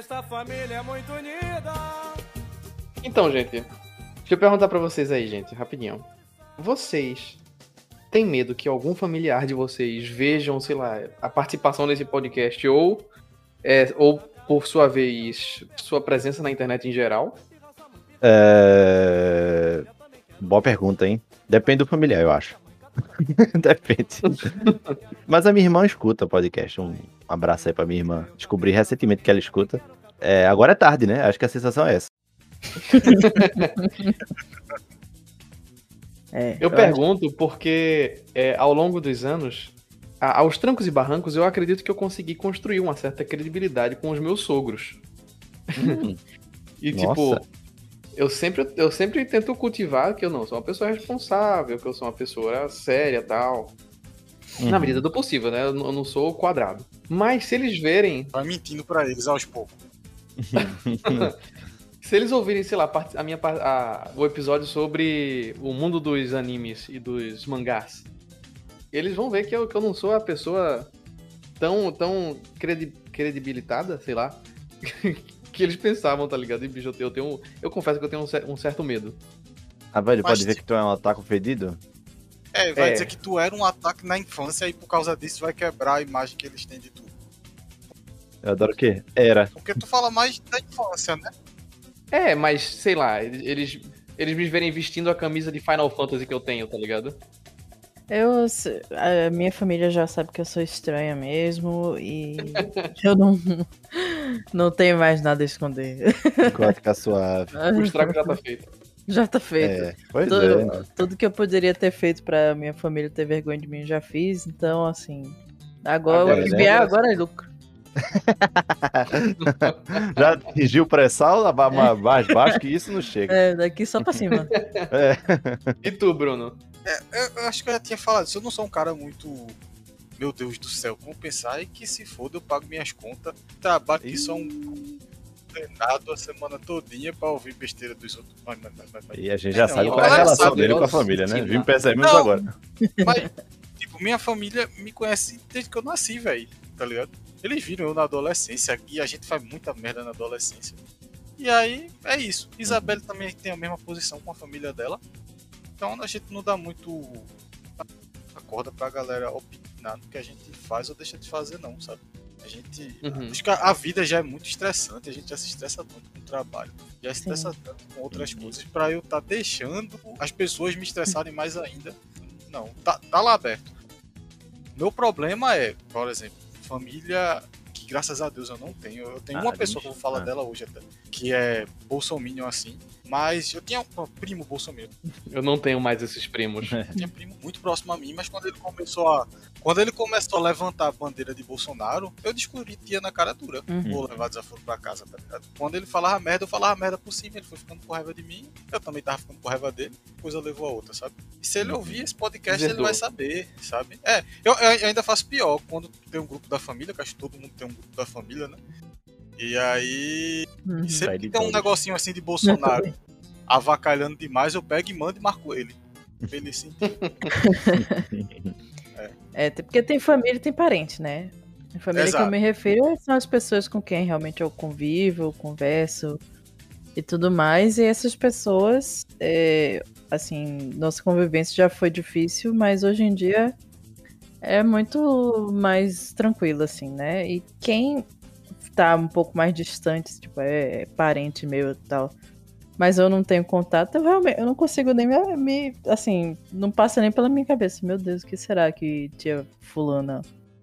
Esta família é muito unida. Então, gente, deixa eu perguntar pra vocês aí, gente, rapidinho. Vocês têm medo que algum familiar de vocês vejam, sei lá, a participação nesse podcast ou, é, ou por sua vez, sua presença na internet em geral? É... Boa pergunta, hein? Depende do familiar, eu acho. Depende. Mas a minha irmã escuta podcast. Um abraço aí pra minha irmã. Descobri recentemente que ela escuta. É, agora é tarde, né? Acho que a sensação é essa. É, Eu acho- pergunto porque é, ao longo dos anos, a- aos trancos e barrancos, eu acredito que eu consegui construir uma certa credibilidade com os meus sogros. e tipo, Nossa. eu sempre, eu sempre tento cultivar que eu não sou uma pessoa responsável, que eu sou uma pessoa séria tal. Na Uhum. medida do possível, né? Eu eu não sou quadrado. Mas se eles verem, Vai mentindo pra eles aos poucos. se eles ouvirem, sei lá, a minha, a- o episódio sobre o mundo dos animes e dos mangás, eles vão ver que eu, que eu não sou a pessoa tão, tão credi- credibilitada, sei lá, que eles pensavam, tá ligado? E, bicho, eu tenho, eu, confesso que eu tenho um, cer- um certo medo. Ah, velho, Mas pode ver que tu é um otaku fedido? É, vai É. dizer que tu era um ataque na infância e por causa disso vai quebrar a imagem que eles têm de tu. Eu adoro o quê? Era. Porque tu fala mais da infância, né? É, mas, sei lá, eles, eles me verem vestindo a camisa de Final Fantasy que eu tenho, tá ligado? Eu, a minha família já sabe que eu sou estranha mesmo e eu não, não tenho mais nada a esconder. Gótica suave. O estrago já tá feito. Já tá feito. É, pois Tudo, é. né? tudo que eu poderia ter feito pra minha família ter vergonha de mim, já fiz. Então, assim. Agora, Agora, o que né? vier agora é lucro. Já atingiu o pré-sal, mais baixo que isso não chega. É, daqui só pra cima. É. E tu, Bruno? Eu, eu acho que eu já tinha falado isso. Eu não sou um cara muito. Meu Deus do céu, como pensar e que se foda, eu pago minhas contas. Trabalho que só um treinado a semana todinha pra ouvir besteira dos outros. Mas, mas, mas, E a gente já Não, sabe qual é a relação dele com a família, né? não. percebemos Não. agora. Mas, tipo, minha família me conhece desde que eu nasci, velho. Tá ligado? Eles viram eu na adolescência e a gente faz muita merda na adolescência. E aí, é isso. Isabelle também tem a mesma posição com a família dela. Então a gente não dá muito a corda pra galera opinar no que a gente faz ou deixa de fazer, não, sabe? A gente. Uhum. Acho que a- vida já é muito estressante, a gente já se estressa tanto com o trabalho, já se Sim. estressa tanto com outras coisas, pra eu estar deixando as pessoas me estressarem mais ainda. Não, tá, tá lá aberto. Meu problema é, por exemplo, família que graças a Deus eu não tenho. Eu tenho Ah, uma pessoa que eu vou falar Ah. dela hoje até, que é bolsominion assim, mas eu tinha um primo bolsominion. Eu não tenho mais esses primos. Eu tinha primo muito próximo a mim, mas quando ele começou a. Quando ele começou a levantar a bandeira de Bolsonaro, eu descobri tia na cara dura. Uhum. Vou levar desaforo pra casa, tá ligado? Quando ele falava merda, eu falava merda por cima, ele foi ficando com raiva de mim, eu também tava ficando com raiva dele, coisa levou a outra, sabe? E se ele ouvir esse podcast, ele vai saber, sabe? É, eu, eu ainda faço pior, quando tem um grupo da família, que acho que todo mundo tem um grupo da família, né? E aí, Uhum. sempre que tem um negocinho assim de Bolsonaro avacalhando demais, eu pego e mando e marco ele. Ele sentir. É, tem- porque tem família e tem parente, né? A família que Exato. eu me refiro são as pessoas com quem realmente eu convivo, converso e tudo mais. E essas pessoas, é, assim, nossa convivência já foi difícil, mas hoje em dia é muito mais tranquilo, assim, né? E quem tá um pouco mais distante, tipo, é parente meu e tal, mas eu não tenho contato, eu realmente eu não consigo nem me, me- assim, não passa nem pela minha cabeça. Meu Deus, o que será que tia fulana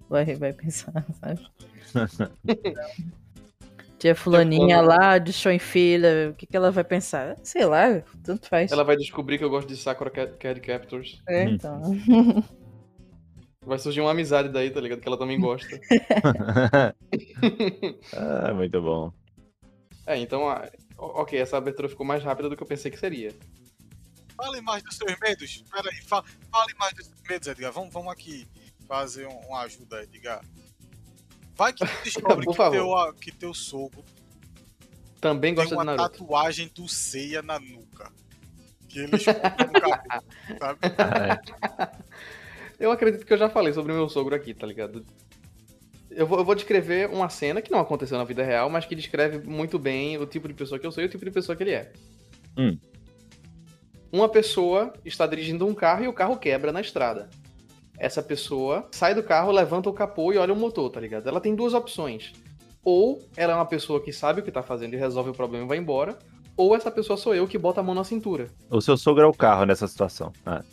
vai, vai pensar, sabe? tia fulaninha fulana. lá de show em filha, o que, que ela vai pensar? Sei lá, tanto faz. Ela vai descobrir que eu gosto de Sakura Cat, Cat Captors. É, então. Vai surgir uma amizade daí, tá ligado? Que ela também gosta. ah, muito bom. É, então, ah, ok, essa abertura ficou mais rápida do que eu pensei que seria. Fale mais dos seus medos. Pera aí, fa- fale mais dos seus medos, Edgar. Vamos, vamos aqui fazer um- uma ajuda, Edgar. Vai que tu descobre que, favor. teu, que teu sogro Também tem gosta de uma Naruto. tatuagem do Seiya na nuca. Que ele esconde no cabelo, sabe? Eu acredito que eu já falei sobre o meu sogro aqui, tá ligado? Eu vou, eu vou descrever uma cena que não aconteceu na vida real, mas que descreve muito bem o tipo de pessoa que eu sou e o tipo de pessoa que ele é. Hum. Uma pessoa está dirigindo um carro e o carro quebra na estrada. Essa pessoa sai do carro, levanta o capô e olha o motor, tá ligado? Ela tem duas opções. Ou ela é uma pessoa que sabe o que tá fazendo e resolve o problema e vai embora. Ou essa pessoa sou eu que bota a mão na cintura. O seu sogro é o carro nessa situação. Ah.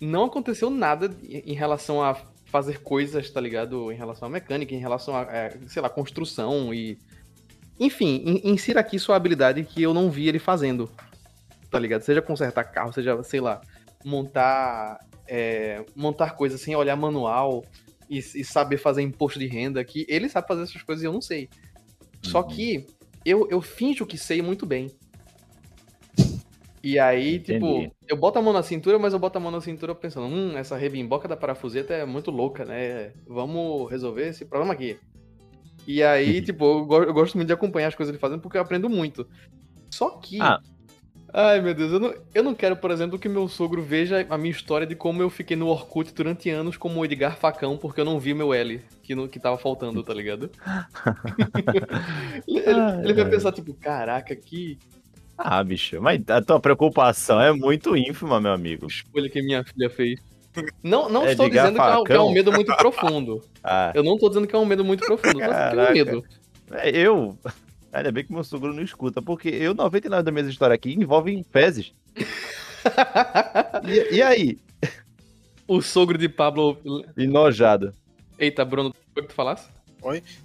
Não aconteceu nada em relação a fazer coisas, tá ligado? Em relação à mecânica, em relação a, é, sei lá, construção e. Enfim, in- insira aqui sua habilidade que eu não vi ele fazendo. Tá ligado? Seja consertar carro, seja, sei lá, montar. é, montar coisas sem olhar manual e, e saber fazer imposto de renda, que ele sabe fazer essas coisas e eu não sei. Só Uhum. que eu, eu finjo que sei muito bem. E aí, tipo, Entendi. eu boto a mão na cintura, mas eu boto a mão na cintura pensando, hum, essa rebimboca da parafuseta é muito louca, né? Vamos resolver esse problema aqui. E aí, Uhum. tipo, eu, go- eu gosto muito de acompanhar as coisas ele fazendo porque eu aprendo muito. Só que. Ah. Ai, meu Deus, eu não, eu não quero, por exemplo, que meu sogro veja a minha história de como eu fiquei no Orkut durante anos como o Edgar Facão, porque eu não vi meu L, que, no, que tava faltando, tá ligado? ele, ele- Ai, ele vai ai. pensar, tipo, caraca, que Ah, bicho, mas a tua preocupação é muito ínfima, meu amigo. escolha que minha filha fez. Não, não É estou dizendo que é, um- que é um medo muito profundo. Ah, Eu não tô dizendo que é um medo muito profundo, só que é um Caraca. medo. é, eu. Ainda bem que meu sogro não escuta, porque eu, 99 das minhas histórias aqui envolvem fezes. E, e aí? o sogro de Pablo. Enojado. Eita, Bruno, foi que tu falasse?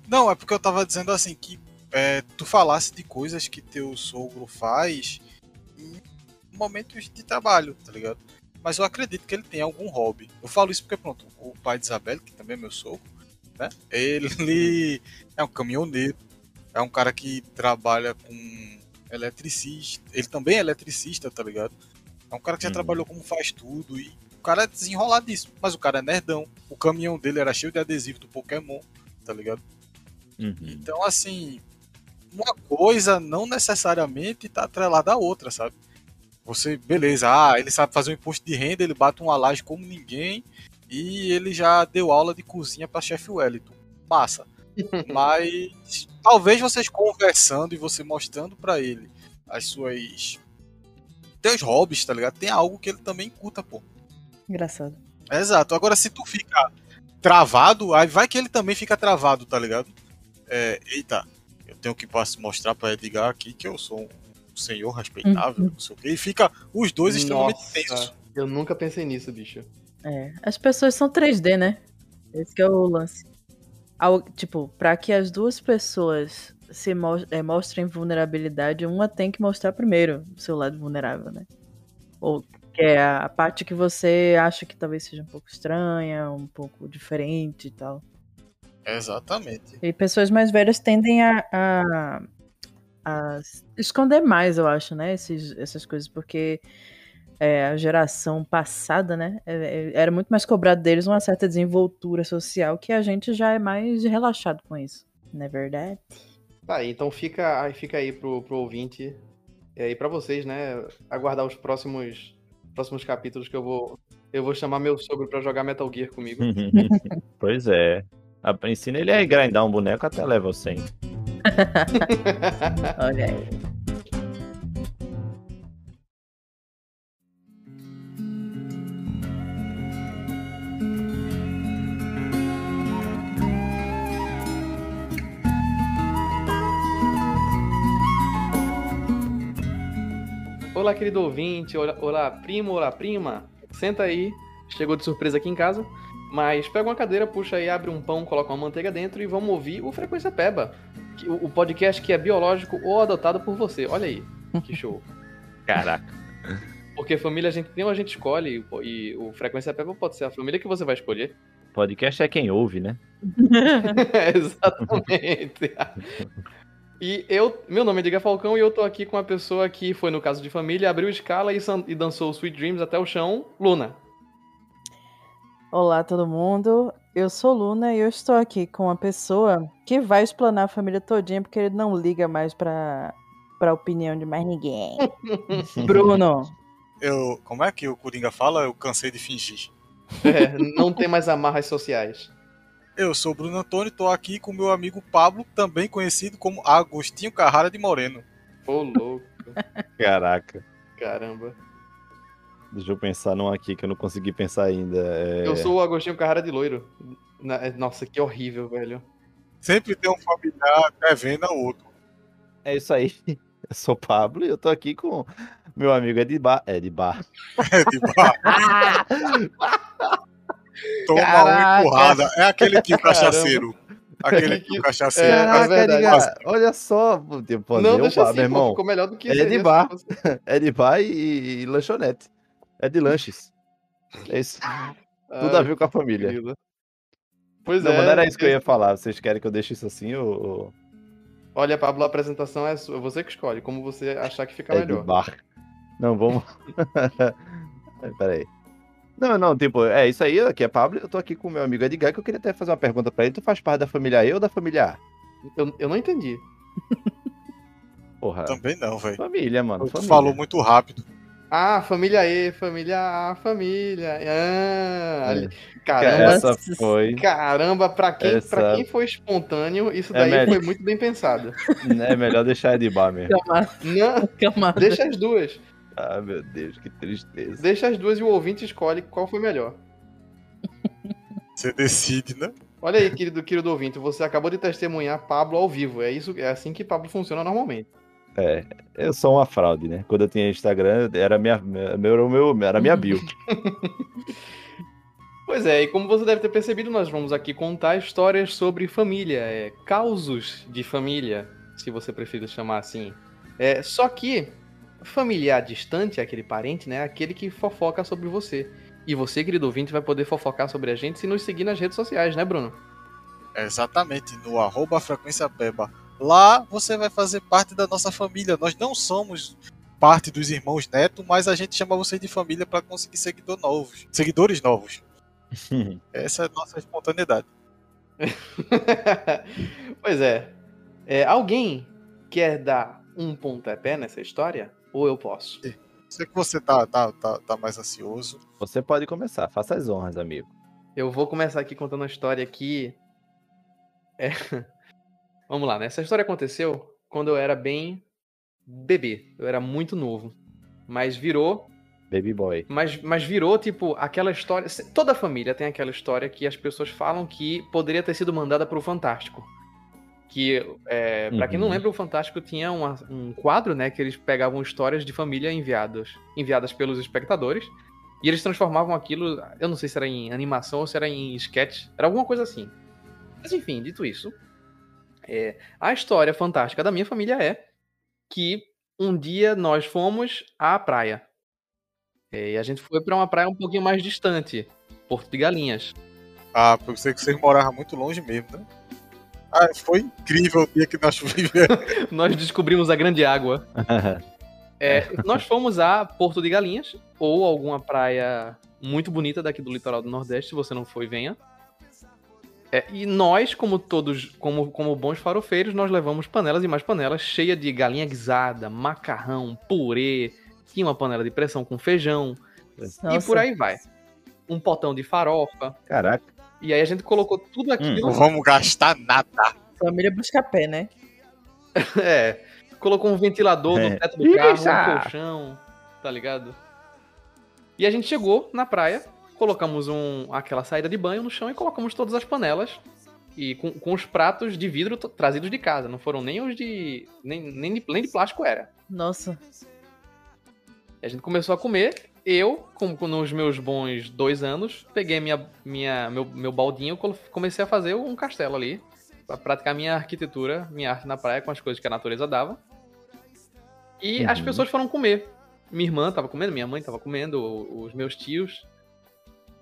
Não, é porque eu tava dizendo assim que é, tu falasse de coisas que teu sogro faz em momentos de trabalho, tá ligado? Mas eu acredito que ele tem algum hobby. Eu falo isso porque, pronto, o pai de Isabel, que também é meu sogro, né? Ele é um caminhoneiro, é um cara que trabalha com eletricista. Ele também é eletricista, tá ligado? É um cara que já Uhum. trabalhou como faz tudo e o cara é desenroladíssimo. Mas o cara é nerdão. O caminhão dele era cheio de adesivo do Pokémon, tá ligado? Uhum. Então, assim, uma coisa não necessariamente tá atrelada à outra, sabe? Você, beleza, ah, ele sabe fazer um imposto de renda, ele bate uma laje como ninguém e ele já deu aula de cozinha pra chefe Wellington. Massa. Mas talvez vocês conversando e você mostrando pra ele as suas teus hobbies, tá ligado? Tem algo que ele também curta, pô. Engraçado. Exato. Agora, se tu fica travado, aí vai que ele também fica travado, tá ligado? É, eita, eu tenho que mostrar pra Edgar aqui que eu sou um senhor respeitável, não sei o quê. E fica os dois extremamente Nossa, tensos. Eu nunca pensei nisso, bicho. É. As pessoas são 3D, né? Esse que é o lance. Ao- tipo, pra que as duas pessoas se mo- é, mostrem vulnerabilidade, uma tem que mostrar primeiro o seu lado vulnerável, né? Ou que é a, a parte que você acha que talvez seja um pouco estranha, um pouco diferente e tal. Exatamente. E pessoas mais velhas tendem a, a, a esconder mais, eu acho, né? Esses, essas coisas, porque é, a geração passada, né? é- é- era muito mais cobrado deles uma certa desenvoltura social que a gente já é mais relaxado com isso. Não é verdade? Tá, então fica, aí fica aí pro, pro ouvinte e aí pra vocês, né? Aguardar os próximos, próximos capítulos que eu vou. Eu vou chamar meu sogro pra jogar Metal Gear comigo. pois é. A- Ensina ele a grindar um boneco até level 100. Olha aí. Olá, querido ouvinte. Olá, olá, primo, olá, prima. Senta aí. Chegou de surpresa aqui em casa. Mas pega uma cadeira, puxa aí, abre um pão, coloca uma manteiga dentro e vamos ouvir o Frequência Peba. O podcast que é biológico ou adotado por você. Olha aí. Que show. Caraca. Porque família a gente tem ou a gente escolhe. E o Frequência Peba pode ser a família que você vai escolher. Podcast é quem ouve, né? Exatamente. E eu, meu nome é Diga Falcão e eu tô aqui com uma pessoa que foi no caso de família, abriu escala e, e dançou Sweet Dreams até o chão, Luna. Olá, todo mundo. Eu sou Luna e eu estou aqui com uma pessoa que vai explanar a família todinha porque ele não liga mais pra, pra opinião de mais ninguém. Bruno. Eu, como é que o Coringa fala? Eu cansei de fingir. É, não tem mais amarras sociais. Eu sou o Bruno Antônio e tô aqui com meu amigo Pablo, também conhecido como Agostinho Carrara de Moreno. Ô, louco. Caraca. Caramba. Deixa eu pensar num aqui que eu não consegui pensar ainda. É... Eu sou o Agostinho Carrara de Loiro. É, Nossa, que horrível, velho. Sempre tem um familiar devendo ao outro. é isso aí. Eu sou o Pablo e eu tô aqui com meu amigo Edbar. Edbar. É de bar. Toma Caraca. uma empurrada. É aquele tio cachaceiro. Aquele tio cachaceiro. É, Caraca. Edgar, olha só. Tipo, não, meu deixa bar, assim, meu irmão. ficou melhor do que É seria de se bar. fosse- É de bar e, e lanchonete. É de lanches. É isso. Tudo a ver com a família. querido. Pois Não, é. mas não era isso que eu ia falar. Vocês querem que eu deixe isso assim ou. Olha, Pablo, a apresentação é sua. Você que escolhe, como você achar que fica É melhor. bar. Não, vamos. Peraí. Não, não, tipo, é isso aí, aqui é Pablo, eu tô aqui com o meu amigo Edgar, que eu queria até fazer uma pergunta pra ele. Tu faz parte da família E ou da família A? Eu, eu não entendi. Porra, Também não, velho. família, mano. Tu Família. falou muito rápido. Ah, família E, família A, família. Ah, ali- É. Caramba, Essa foi. caramba, pra quem, Essa- pra quem foi espontâneo, isso É daí melhor. foi muito bem pensado. É melhor deixar de bar mesmo. Camada, Não, camada. deixa as duas. Ah, meu Deus, que tristeza. Deixa as duas e o ouvinte escolhe qual foi melhor. Você decide, né? Olha aí, querido, querido ouvinte, você acabou de testemunhar Pablo ao vivo. É isso, é assim que Pablo funciona normalmente. É, eu sou uma fraude, né? Quando eu tinha Instagram, era minha, meu, meu, era minha bio. Pois é, e como você deve ter percebido, nós vamos aqui contar histórias sobre família, é, causos de família, se você preferir chamar assim. É, só que familiar distante, aquele parente, né, é aquele que fofoca sobre você. E você, querido ouvinte, vai poder fofocar sobre a gente se nos seguir nas redes sociais, né, Bruno? Exatamente, no arroba frequência beba. Lá você vai fazer parte da nossa família. Nós não somos parte dos irmãos Neto, mas a gente chama você de família para conseguir seguidor novos, seguidores novos. Essa é a nossa espontaneidade. pois é. é. Alguém quer dar um pontapé nessa história? Ou eu posso? Sei que você tá, tá, tá, tá mais ansioso. Você pode começar, faça as honras, amigo. Eu vou começar aqui contando uma história que. É... Vamos lá, né? Essa história aconteceu quando eu era bem bebê. Eu era muito novo. Mas virou. Baby boy. Mas, mas virou, tipo, aquela história. Toda família tem aquela história que as pessoas falam que poderia ter sido mandada pro Fantástico. Que, é, pra quem não Uhum. lembra, o Fantástico tinha uma- um quadro, né? Que eles pegavam histórias de família enviadas, enviadas pelos espectadores. E eles transformavam aquilo, eu não sei se era em animação ou se era em sketch, era alguma coisa assim. Mas enfim, dito isso, é, a história fantástica da minha família é que um dia nós fomos à praia. É, e a gente foi pra uma praia um pouquinho mais distante, Porto de Galinhas. Ah, porque eu sei que vocês moravam muito longe mesmo, né? Ah, foi incrível o dia que nós vivemos. nós descobrimos a grande água. É, nós fomos a Porto de Galinhas, ou alguma praia muito bonita daqui do litoral do Nordeste, se você não foi, venha. É, e nós, como todos, como, como bons farofeiros, nós levamos panelas e mais panelas cheias de galinha guisada, macarrão, purê, tinha uma panela de pressão com feijão, e Nossa. por aí vai. Um potão de farofa. Caraca. E aí a gente colocou tudo aquilo. Não vamos gastar nada. Família busca pé, né? É. Colocou um ventilador É. no teto do carro, Isso. um colchão, tá ligado? E a gente chegou na praia, colocamos um, aquela saída de banho no chão e colocamos todas as panelas. E com, com os pratos de vidro trazidos de casa. Não foram nem os de. Nem, nem, de, nem de plástico era. Nossa. E a gente começou a comer. Eu, como com- nos meus bons dois anos, peguei minha, minha, meu, meu baldinho e comecei a fazer um castelo ali. Pra praticar minha arquitetura, minha arte na praia com as coisas que a natureza dava. E as Uhum. pessoas foram comer. Minha irmã tava comendo, minha mãe tava comendo, os meus tios.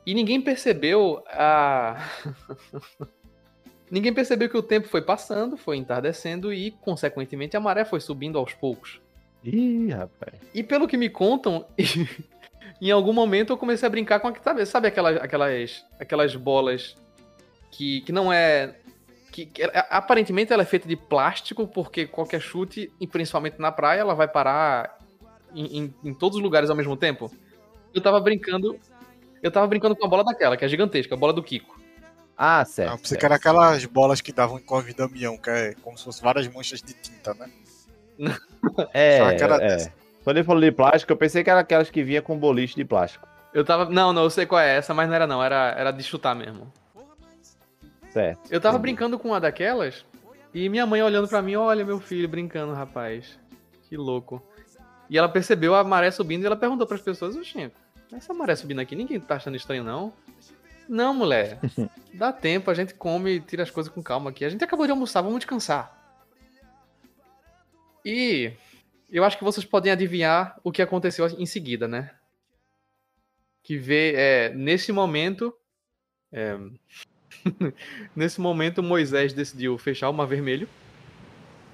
E ninguém percebeu a. ninguém percebeu que o tempo foi passando, foi entardecendo e, consequentemente, a maré foi subindo aos poucos. Ih, rapaz. E pelo que me contam, em algum momento eu comecei a brincar com a, sabe, sabe aquelas, aquelas, aquelas bolas que, que não é. Que, que é- aparentemente ela é feita de plástico, porque qualquer chute, e principalmente na praia, ela vai parar em, em- em todos os lugares ao mesmo tempo. Eu tava brincando. Eu tava brincando com a bola daquela, que é gigantesca, a bola do Kiko. Ah, certo. Ah, pensei que era aquelas bolas que davam em Corve Damião, que é como se fossem várias manchas de tinta, né? É, Só que era é. dessa. Quando ele falou de plástico, eu pensei que era aquelas que vinha com boliche de plástico. Eu tava. Não, não, eu sei qual é essa, mas não era não, era, era de chutar mesmo. Certo. Eu tava entendi. brincando com uma daquelas e minha mãe olhando pra mim, olha meu filho brincando, rapaz. Que louco. E ela percebeu a maré subindo e ela perguntou pras pessoas, oxê, essa maré subindo aqui, ninguém tá achando estranho não? Não, mulher. Dá tempo, a gente come e tira as coisas com calma aqui. A gente acabou de almoçar, vamos descansar. E eu acho que vocês podem adivinhar o que aconteceu em seguida, né? Que vê, é, nesse momento, é, nesse momento Moisés decidiu fechar o Mar Vermelho.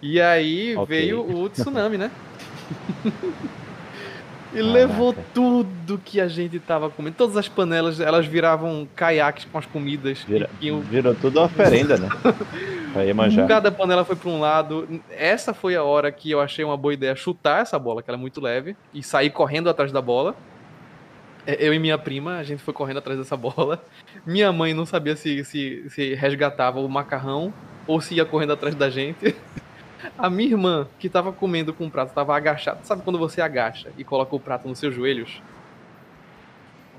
E aí Ok. veio o tsunami, né? e Caraca. levou tudo que a gente tava comendo. Todas as panelas, elas viravam caiaques com as comidas. Vira- E iam- Virou tudo uma oferenda, né? Pra Iemanjá. Cada panela foi pra um lado. Essa foi a hora que eu achei uma boa ideia chutar essa bola, que ela é muito leve, e sair correndo atrás da bola. É, Eu e minha prima, a gente foi correndo atrás dessa bola. Minha mãe não sabia se, se, se resgatava o macarrão ou se ia correndo atrás da gente. A minha irmã, que tava comendo com o prato, tava agachada. Sabe quando você agacha e coloca o prato nos seus joelhos?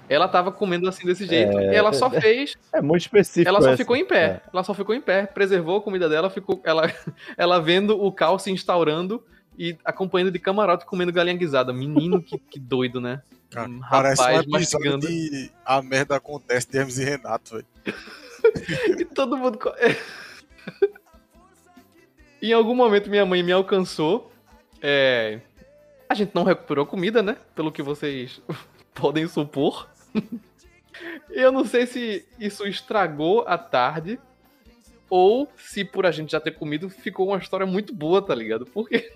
Ela tava comendo assim desse jeito. E ela só fez É muito específico. ela só essa. ficou em pé. Ela só ficou em pé, preservou a comida dela, ficou ela, ela vendo o caos se instaurando e acompanhando de camarote comendo galinha guisada. Menino, que, que doido, né? Cara, Um Parece um rapaz episódio mastigando. de A Merda Acontece de Hermes e Renato, velho. E todo mundo. Em algum momento minha mãe me alcançou. É, A gente não recuperou comida, né? Pelo que vocês podem supor. Eu não sei se isso estragou a tarde. Ou se por a gente já ter comido, ficou uma história muito boa, tá ligado? Porque.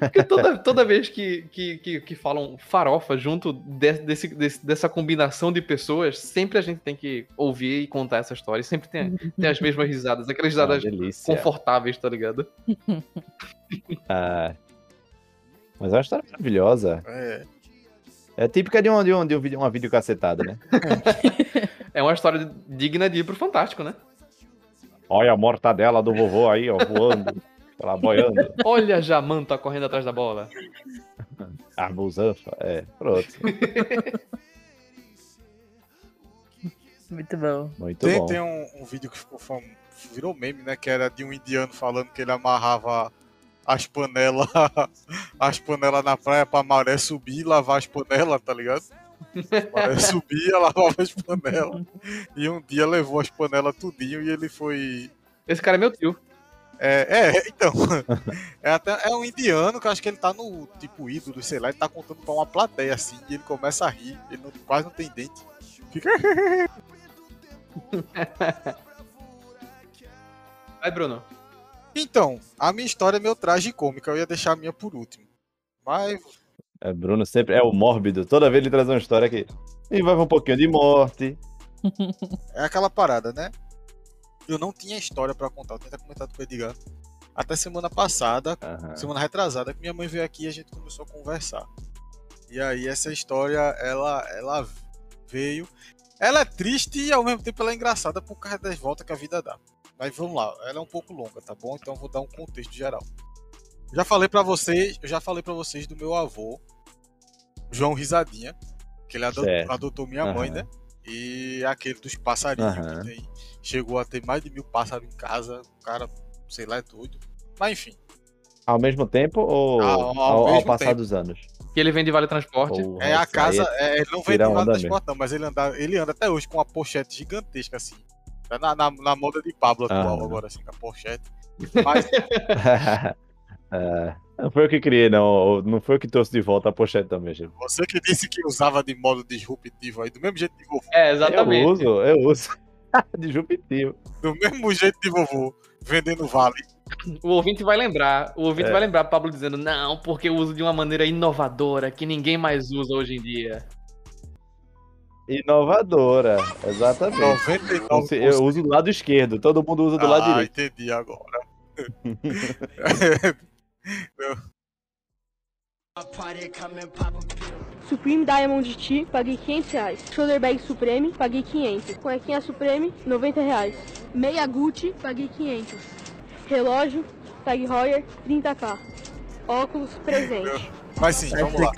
Porque toda, toda vez que, que, que, que falam farofa junto de- desse, desse- dessa combinação de pessoas, sempre a gente tem que ouvir e contar essa história. E sempre tem, tem as mesmas risadas, aquelas Uma risadas delícia. confortáveis, tá ligado? Ah, mas é uma história maravilhosa. É. É típica de, um, de, um, de um vídeo- uma videocacetada, né? É uma história digna de ir pro Fantástico, né? Olha a mortadela do vovô aí, ó, voando. Ela boiando. Olha a Jamanta correndo atrás da bola. Arbusanfa. É, pronto. Muito bom. Muito Tem, bom. tem um, um vídeo que ficou fam... virou meme, né? Que era de um indiano falando que ele amarrava as panelas as panelas na praia pra maré subir e lavar as panelas, tá ligado? Maré subia, lavava as panelas. E um dia levou as panelas tudinho e ele foi. Esse cara é meu tio. É, é então. É, até, é um indiano que eu acho que ele tá no tipo ídolo, sei lá, ele tá contando pra uma plateia assim, e ele começa a rir, ele não- quase não tem dente. Fica. Vai, Bruno. Então, a minha história é meio tragicômica, eu ia deixar a minha por último. Mas É, Bruno sempre é o mórbido. Toda vez ele traz uma história que envolve um pouquinho de morte. é aquela parada, né? Eu não tinha história pra contar, eu tinha até comentado com o Edgar. Até semana passada, Aham. semana retrasada, que minha mãe veio aqui e a gente começou a conversar. E aí essa história, ela, ela veio. Ela é triste e ao mesmo tempo ela é engraçada por causa das voltas que a vida dá. Mas vamos lá, ela é um pouco longa, tá bom? Então eu vou dar um contexto geral. Já falei pra vocês, eu já falei para vocês do meu avô, João Risadinha, que ele ado- Certo. adotou minha mãe, Aham. né? E aquele dos passarinhos Aham. que tem, chegou a ter mais de mil pássaros em casa, o cara, sei lá, é doido. Mas enfim, Ao mesmo tempo ou Ao- ao, ao ao mesmo passar tempo. dos anos? Que ele vem de Vale Transporte. Porra, É a casa, aí é, ele não vem tira de onda nada mesmo. transporte, não, mas ele anda, ele anda até hoje com uma pochete gigantesca assim. Tá na, na, na moda de Pablo atual Aham. agora, assim, com a pochete. Mas É, não foi eu que criei, não. Não foi eu que trouxe de volta a pochete também, gente. você que disse que usava de modo disruptivo aí, do mesmo jeito de vovô, É, Eu exatamente. uso, eu uso. Disruptivo. do mesmo jeito de vovô, vendendo vale. O ouvinte vai lembrar. O ouvinte É. vai lembrar Pablo dizendo, não, porque eu uso de uma maneira inovadora que ninguém mais usa hoje em dia. Inovadora, exatamente. 99%. Você- Eu uso do lado esquerdo, todo mundo usa do lado ah, direito. entendi agora. Supreme Diamond Tea, paguei 500 reais. Shoulder Bag Supreme, paguei 500. Cuequinha Supreme, 90 reais. Meia Gucci, paguei 500. Relógio, Tag Heuer, 30k. Óculos, presente. Mas sim, vamos lá.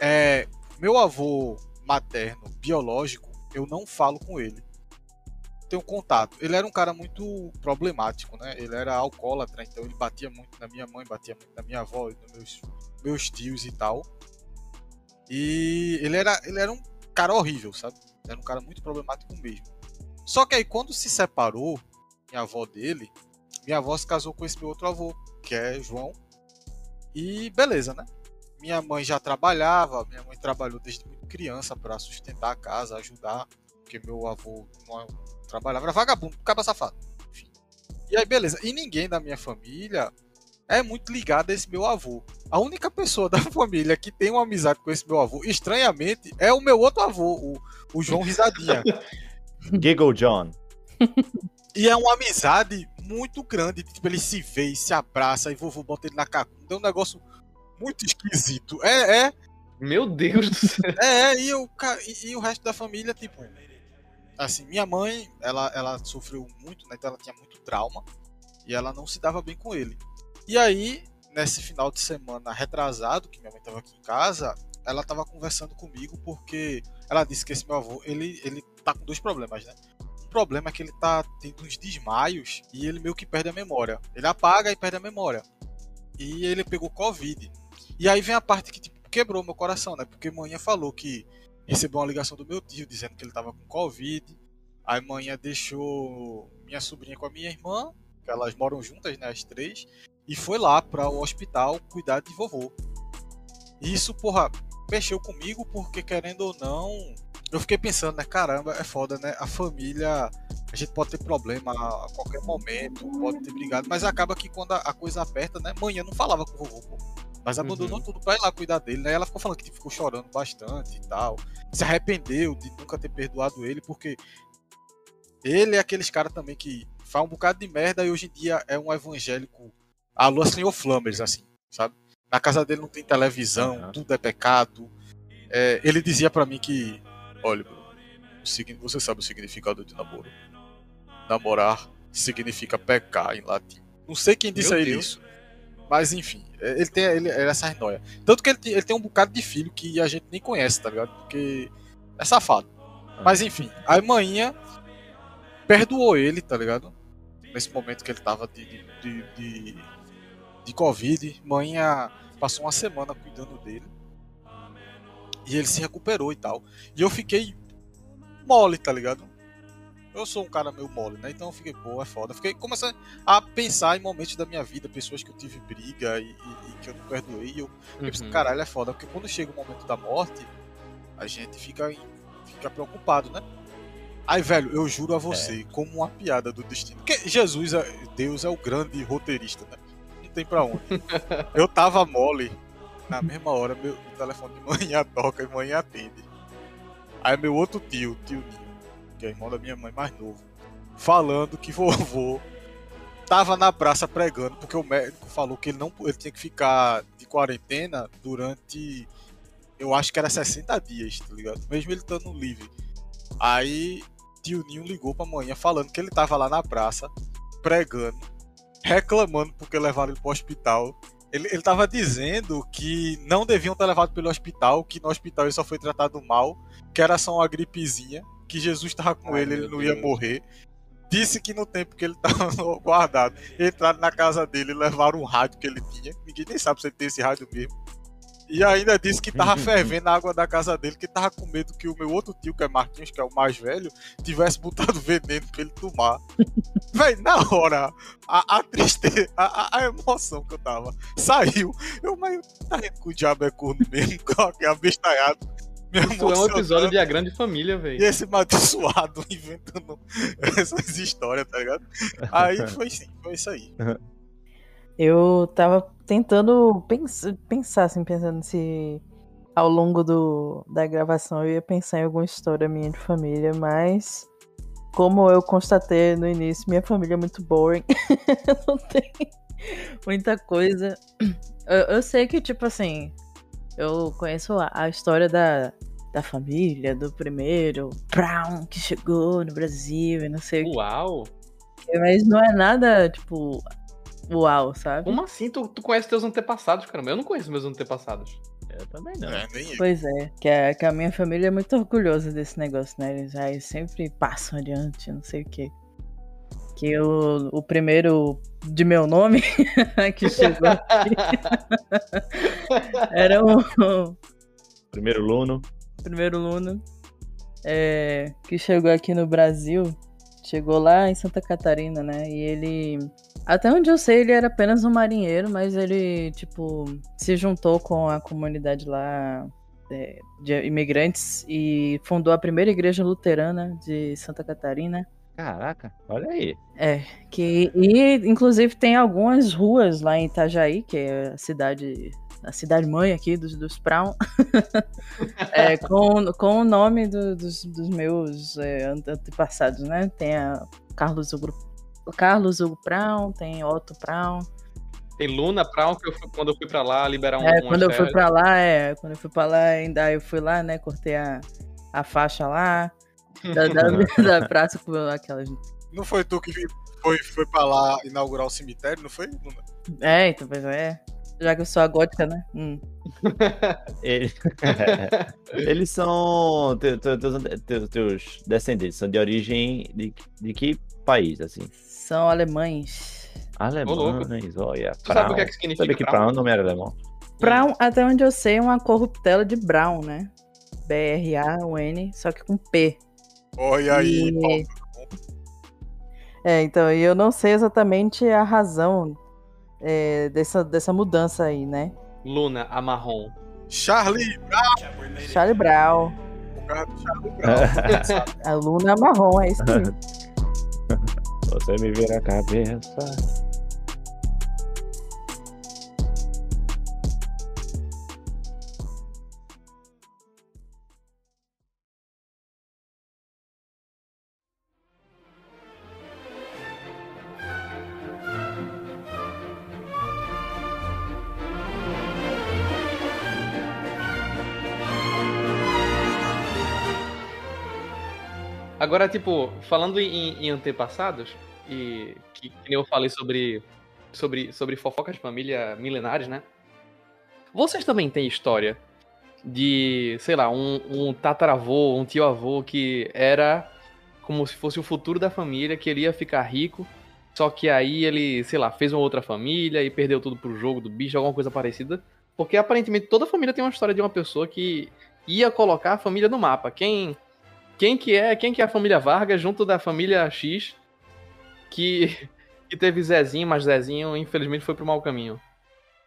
É, meu avô materno, biológico, eu não falo com ele. Tenho contato. Ele era um cara muito problemático, né? Ele era alcoólatra, então ele batia muito na minha mãe, batia muito na minha avó, nos meus, meus tios e tal. E ele era, ele era um cara horrível, sabe? Era um cara muito problemático mesmo. Só que aí quando se separou, minha avó dele, minha avó se casou com esse meu outro avô, que é João. E beleza, né? Minha mãe já trabalhava, minha mãe trabalhou desde muito criança para sustentar a casa, ajudar, porque meu avô não trabalhava, era vagabundo, caba safado. Enfim. E aí, beleza. E ninguém da minha família é muito ligado a esse meu avô. A única pessoa da família que tem uma amizade com esse meu avô, estranhamente, é o meu outro avô, o, o João Risadinha. Giggle John. E é uma amizade muito grande. Tipo, ele se vê e se abraça e vovô bota ele na cacunda. É um negócio muito esquisito. É, é. Meu Deus do céu. É, é. E, ca- e, e o resto da família, tipo. Assim, minha mãe, ela, ela sofreu muito, né? Então ela tinha muito trauma. E ela não se dava bem com ele. E aí, nesse final de semana retrasado, que minha mãe tava aqui em casa, ela tava conversando comigo porque ela disse que esse meu avô, ele, ele tá com dois problemas, né? Um problema é que ele tá tendo uns desmaios e ele meio que perde a memória. Ele apaga e perde a memória. E ele pegou Covid. E aí vem a parte que tipo, quebrou meu coração, né? Porque manhã falou que recebeu uma ligação do meu tio dizendo que ele tava com Covid. Aí manhã deixou minha sobrinha com a minha irmã, que elas moram juntas, né? As três. E foi lá para o hospital cuidar de vovô. Isso, porra, mexeu comigo porque, querendo ou não, eu fiquei pensando, né? Caramba, é foda, né? A família, a gente pode ter problema a qualquer momento, pode ter brigado, mas acaba que quando a, a coisa aperta, né? Manhã não falava com o vovô, pô. Mas abandonou tudo pra ir lá cuidar dele, né? Ela ficou falando que tipo, ficou chorando bastante e tal. Se arrependeu de nunca ter perdoado ele, porque ele é aqueles caras também que faz um bocado de merda e hoje em dia é um evangélico alô senhor Flammers, assim, sabe? Na casa dele não tem televisão, tudo é pecado. É, ele dizia pra mim que, olha, você sabe o significado de namoro? Namorar significa pecar em latim. Não sei quem disse Meu a ele Deus. isso. Mas enfim, ele tem ele, ele é essas noias. Tanto que ele, tem- ele tem um bocado de filho que a gente nem conhece, tá ligado? Porque é safado. Mas enfim, a manhã perdoou ele, tá ligado? Nesse momento que ele tava de, de, de, de, Covid. Manhã passou uma semana cuidando dele. E ele se recuperou e tal. E eu fiquei mole, tá ligado? Eu sou um cara meio mole, né? Então eu fiquei, pô, é foda. Fiquei começando a pensar em momentos da minha vida, pessoas que eu tive briga e, e- e que eu não perdoei. E eu fiquei pensando, Uhum. caralho, é foda. Porque quando chega o momento da morte, a gente fica, fica preocupado, né? Aí, velho, eu juro a você, como uma piada do destino. Porque Jesus, é, Deus é o grande roteirista, né? Não tem pra onde. eu tava mole, na mesma hora, meu telefone de manhã toca e manhã atende. Aí meu outro tio, tio Ninho, que é irmão da minha mãe mais novo, falando que vovô tava na praça pregando, porque o médico falou que ele não ele tinha que ficar de quarentena durante eu acho que era 60 dias, tá ligado? Mesmo ele estando livre. Aí tio Ninho ligou pra manhã falando que ele tava lá na praça pregando, reclamando porque levaram ele pro hospital. Ele, ele tava dizendo que não deviam ter levado pelo hospital, que no hospital ele só foi tratado mal, que era só uma gripezinha, que Jesus tava com Ai, ele, ele não ia Deus. morrer. Disse que no tempo que ele tava guardado, entraram na casa dele levaram um rádio que ele tinha. Ninguém nem sabe se ele tem esse rádio mesmo. E ainda disse que tava fervendo a água da casa dele, que tava com medo que o meu outro tio, que é Marquinhos, que é o mais velho, tivesse botado veneno pra ele tomar. Véi, na hora, a, a tristeza, a, a- a emoção que eu tava saiu. Eu, mas tá rindo que o diabo é corno mesmo, que é abestalhado. Me Isso é um episódio de A Grande Família, E velho. esse amaldiçoado inventando essas histórias, tá ligado? Aí foi sim, foi isso aí. Eu tava tentando pens pensar, assim, pensando se ao longo do, da gravação eu ia pensar em alguma história minha de família, mas como eu constatei no início, minha família é muito boring. Não tem muita coisa. Eu, eu sei que, tipo assim, Eu conheço a, a história da, da família, do primeiro Brown que chegou no Brasil e não sei o Uau! que. Mas não é nada, tipo, uau, sabe? Como assim? Tu, tu conhece teus antepassados, caramba? Eu não conheço meus antepassados. Eu também não. É. Pois é, que a, que a minha família é muito orgulhosa desse negócio, né? Eles aí sempre passam adiante, não sei o quê. Que o, o primeiro de meu nome que chegou aqui era o, Primeiro Luno. primeiro Luna é, que chegou aqui no Brasil, chegou lá em Santa Catarina, né? E ele, até onde eu sei, ele era apenas um marinheiro, mas ele, tipo, se juntou com a comunidade lá é, de imigrantes e fundou a primeira igreja luterana de Santa Catarina. Caraca, olha aí. É, que e inclusive tem algumas ruas lá em Itajaí, que é a cidade, a cidade mãe aqui dos, dos Brown, é, com, com o nome do- dos, dos meus é, ante- antepassados, né? Tem a Carlos Hugo, Carlos Hugo Brown, tem Otto Brown. Tem Luna Brown, que eu fui- quando eu fui pra lá liberar um. É, quando eu fui pra lá, é, quando eu fui pra lá, ainda eu fui lá, né? Cortei a, a faixa lá da, da, da praça com aquelas Não foi tu que foi, foi pra lá inaugurar o cemitério, não foi? Luna? É, então, pois é. Já que eu sou a gótica, né? Hum. Ele- Eles são. te- te- Teus, teus- teus descendentes são de origem de, de que país, assim? São alemães. Alemães, olha. Tu sabe o que, é que significa Sabe que Brown? Brown não era alemão? Brown, até onde eu sei, é uma corruptela de Brown, né? B-R-A-U-N, só que com P. Olha aí, E- Paulo. É, então, e eu não sei exatamente a razão é, dessa, dessa mudança aí, né? Luna, a marrom. Charlie, Charlie Brown, o cara do Charlie Brown. a Luna marrom, é isso aí. Você me vira a cabeça. Agora, tipo, falando em, em antepassados, e que, que eu falei sobre, sobre, sobre fofocas de família milenares, né? Vocês também têm história de, sei lá, um, um tataravô, um tio-avô que era como se fosse o futuro da família, que ele ia ficar rico, só que aí ele, sei lá, fez uma outra família e perdeu tudo pro jogo do bicho, alguma coisa parecida. Porque aparentemente toda família tem uma história de uma pessoa que ia colocar a família no mapa. Quem quem que é, quem que é a família Vargas junto da família X que que teve Zezinho, mas Zezinho infelizmente foi pro mau caminho.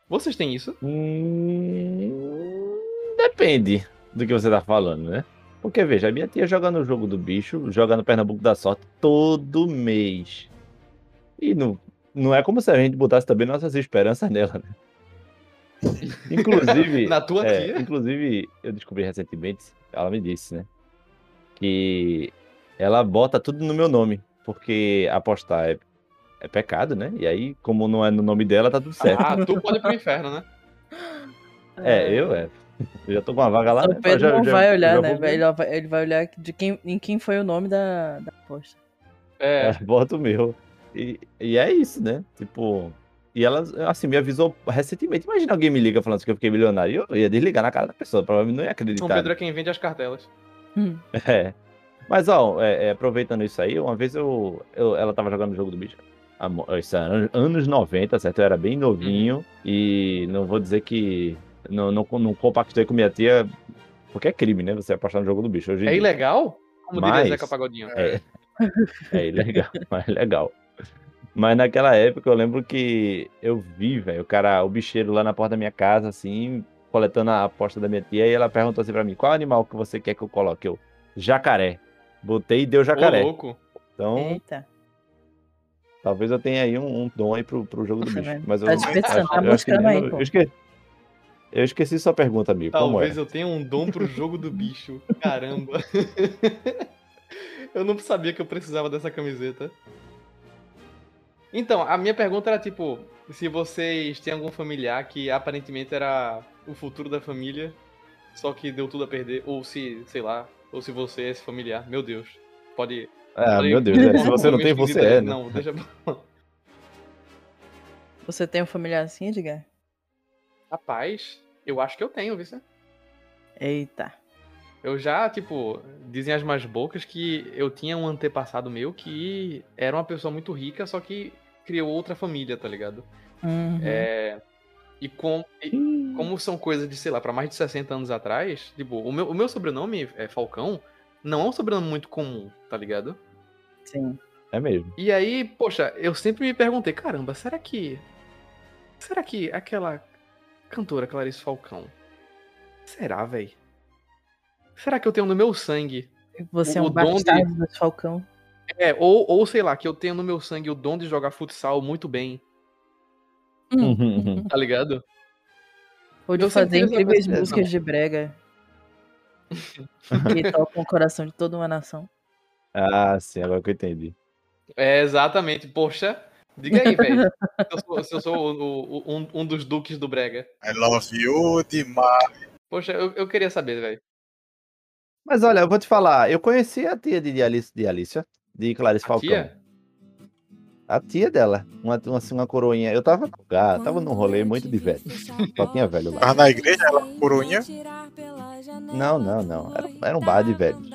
Vocês têm isso? Hum, depende do que você tá falando, né? Porque, veja, a minha tia joga no jogo do bicho, joga no Pernambuco da Sorte todo mês. E não, não é como se a gente botasse também nossas esperanças nela, né? Inclusive, Na tua é, tia? inclusive, eu descobri recentemente, ela me disse, né? Que ela bota tudo no meu nome, porque apostar é, é pecado, né? E aí, como não é no nome dela, tá tudo certo. Ah, tu pode ir pro inferno, né? É, eu é. Eu já tô com uma vaga lá. O né? Pedro Já- não já- vai olhar, né? Ele vai, ele vai olhar de quem, em quem foi o nome da, da aposta. É. É, bota o meu. E, e é isso, né? Tipo. E ela, assim, me avisou recentemente. Imagina alguém me liga falando assim que eu fiquei milionário. Eu ia desligar na cara da pessoa, provavelmente não ia O acreditar. Pedro é quem vende as cartelas. Hum. É. Mas, ó, é, é, aproveitando isso aí, uma vez eu, eu- ela tava jogando o jogo do bicho. Isso era anos- anos 90, certo? Eu era bem novinho. E não vou dizer que. Não, não, não compactei com minha tia. Porque é crime, né? Você apostar no jogo do bicho. Hoje É dia. ilegal? Como diria Mas- Zeca Pagodinho. É, é ilegal, mas é legal. Mas naquela época eu lembro que eu vi, velho, o cara, o bicheiro lá na porta da minha casa, assim, coletando a aposta da minha tia, e ela perguntou assim pra mim: qual animal que você quer que eu coloque? Eu, jacaré. Botei e deu Ô, jacaré. louco. Então, Eita. talvez eu tenha aí um, um dom aí pro, pro jogo do bicho. velho. Mas eu, Tá desperdiçando, tá buscando aí, eu, pô. eu esqueci, eu esqueci sua pergunta, amigo. Como Talvez é? eu tenha um dom pro jogo do bicho. Caramba. eu não sabia que eu precisava dessa camiseta. Então, a minha pergunta era tipo, se vocês têm algum familiar que aparentemente era o futuro da família, só que deu tudo a perder, ou se, sei lá, ou se você é esse familiar, meu Deus. Pode. Ah, pode- meu Deus, é, se você não tem, você é, né? Não, deixa. Você tem um familiar assim, Edgar? Rapaz, eu acho que eu tenho, viu? Eita. Eu já, tipo, dizem as mais bocas que eu tinha um antepassado meu que era uma pessoa muito rica, só que criou outra família, tá ligado? Uhum. É. E, com, e como são coisas de, sei lá, pra mais de 60 anos atrás, tipo, o meu, o meu sobrenome é Falcão, não é um sobrenome muito comum, tá ligado? Sim. É mesmo. E aí, poxa, eu sempre me perguntei, caramba, será que. Será que aquela cantora Clarice Falcão. Será, véi? Será que eu tenho no meu sangue? Você é O um dom de- bastardo do Falcão. É, ou, ou sei lá, que eu tenho no meu sangue o dom de jogar futsal muito bem, Hum. tá ligado? Ou de Eu fazer incríveis músicas de brega. que tocam o coração de toda uma nação. Ah, sim, agora que eu entendi. É, exatamente. Poxa, diga aí, velho. Se eu sou, se eu sou o- o- um, um dos duques do Brega. I love you demais. Poxa, eu, eu queria saber, velho. Mas olha, eu vou te falar, eu conheci a tia de, Alice, de Alicia, de Clarice A Falcão. tia? A tia dela, uma, uma, assim, uma coroinha. Eu tava no lugar, tava num rolê muito de velho. Só tinha velho lá. Tava na igreja, ela coroinha. Não, não, não. Era, era um bar de velhos.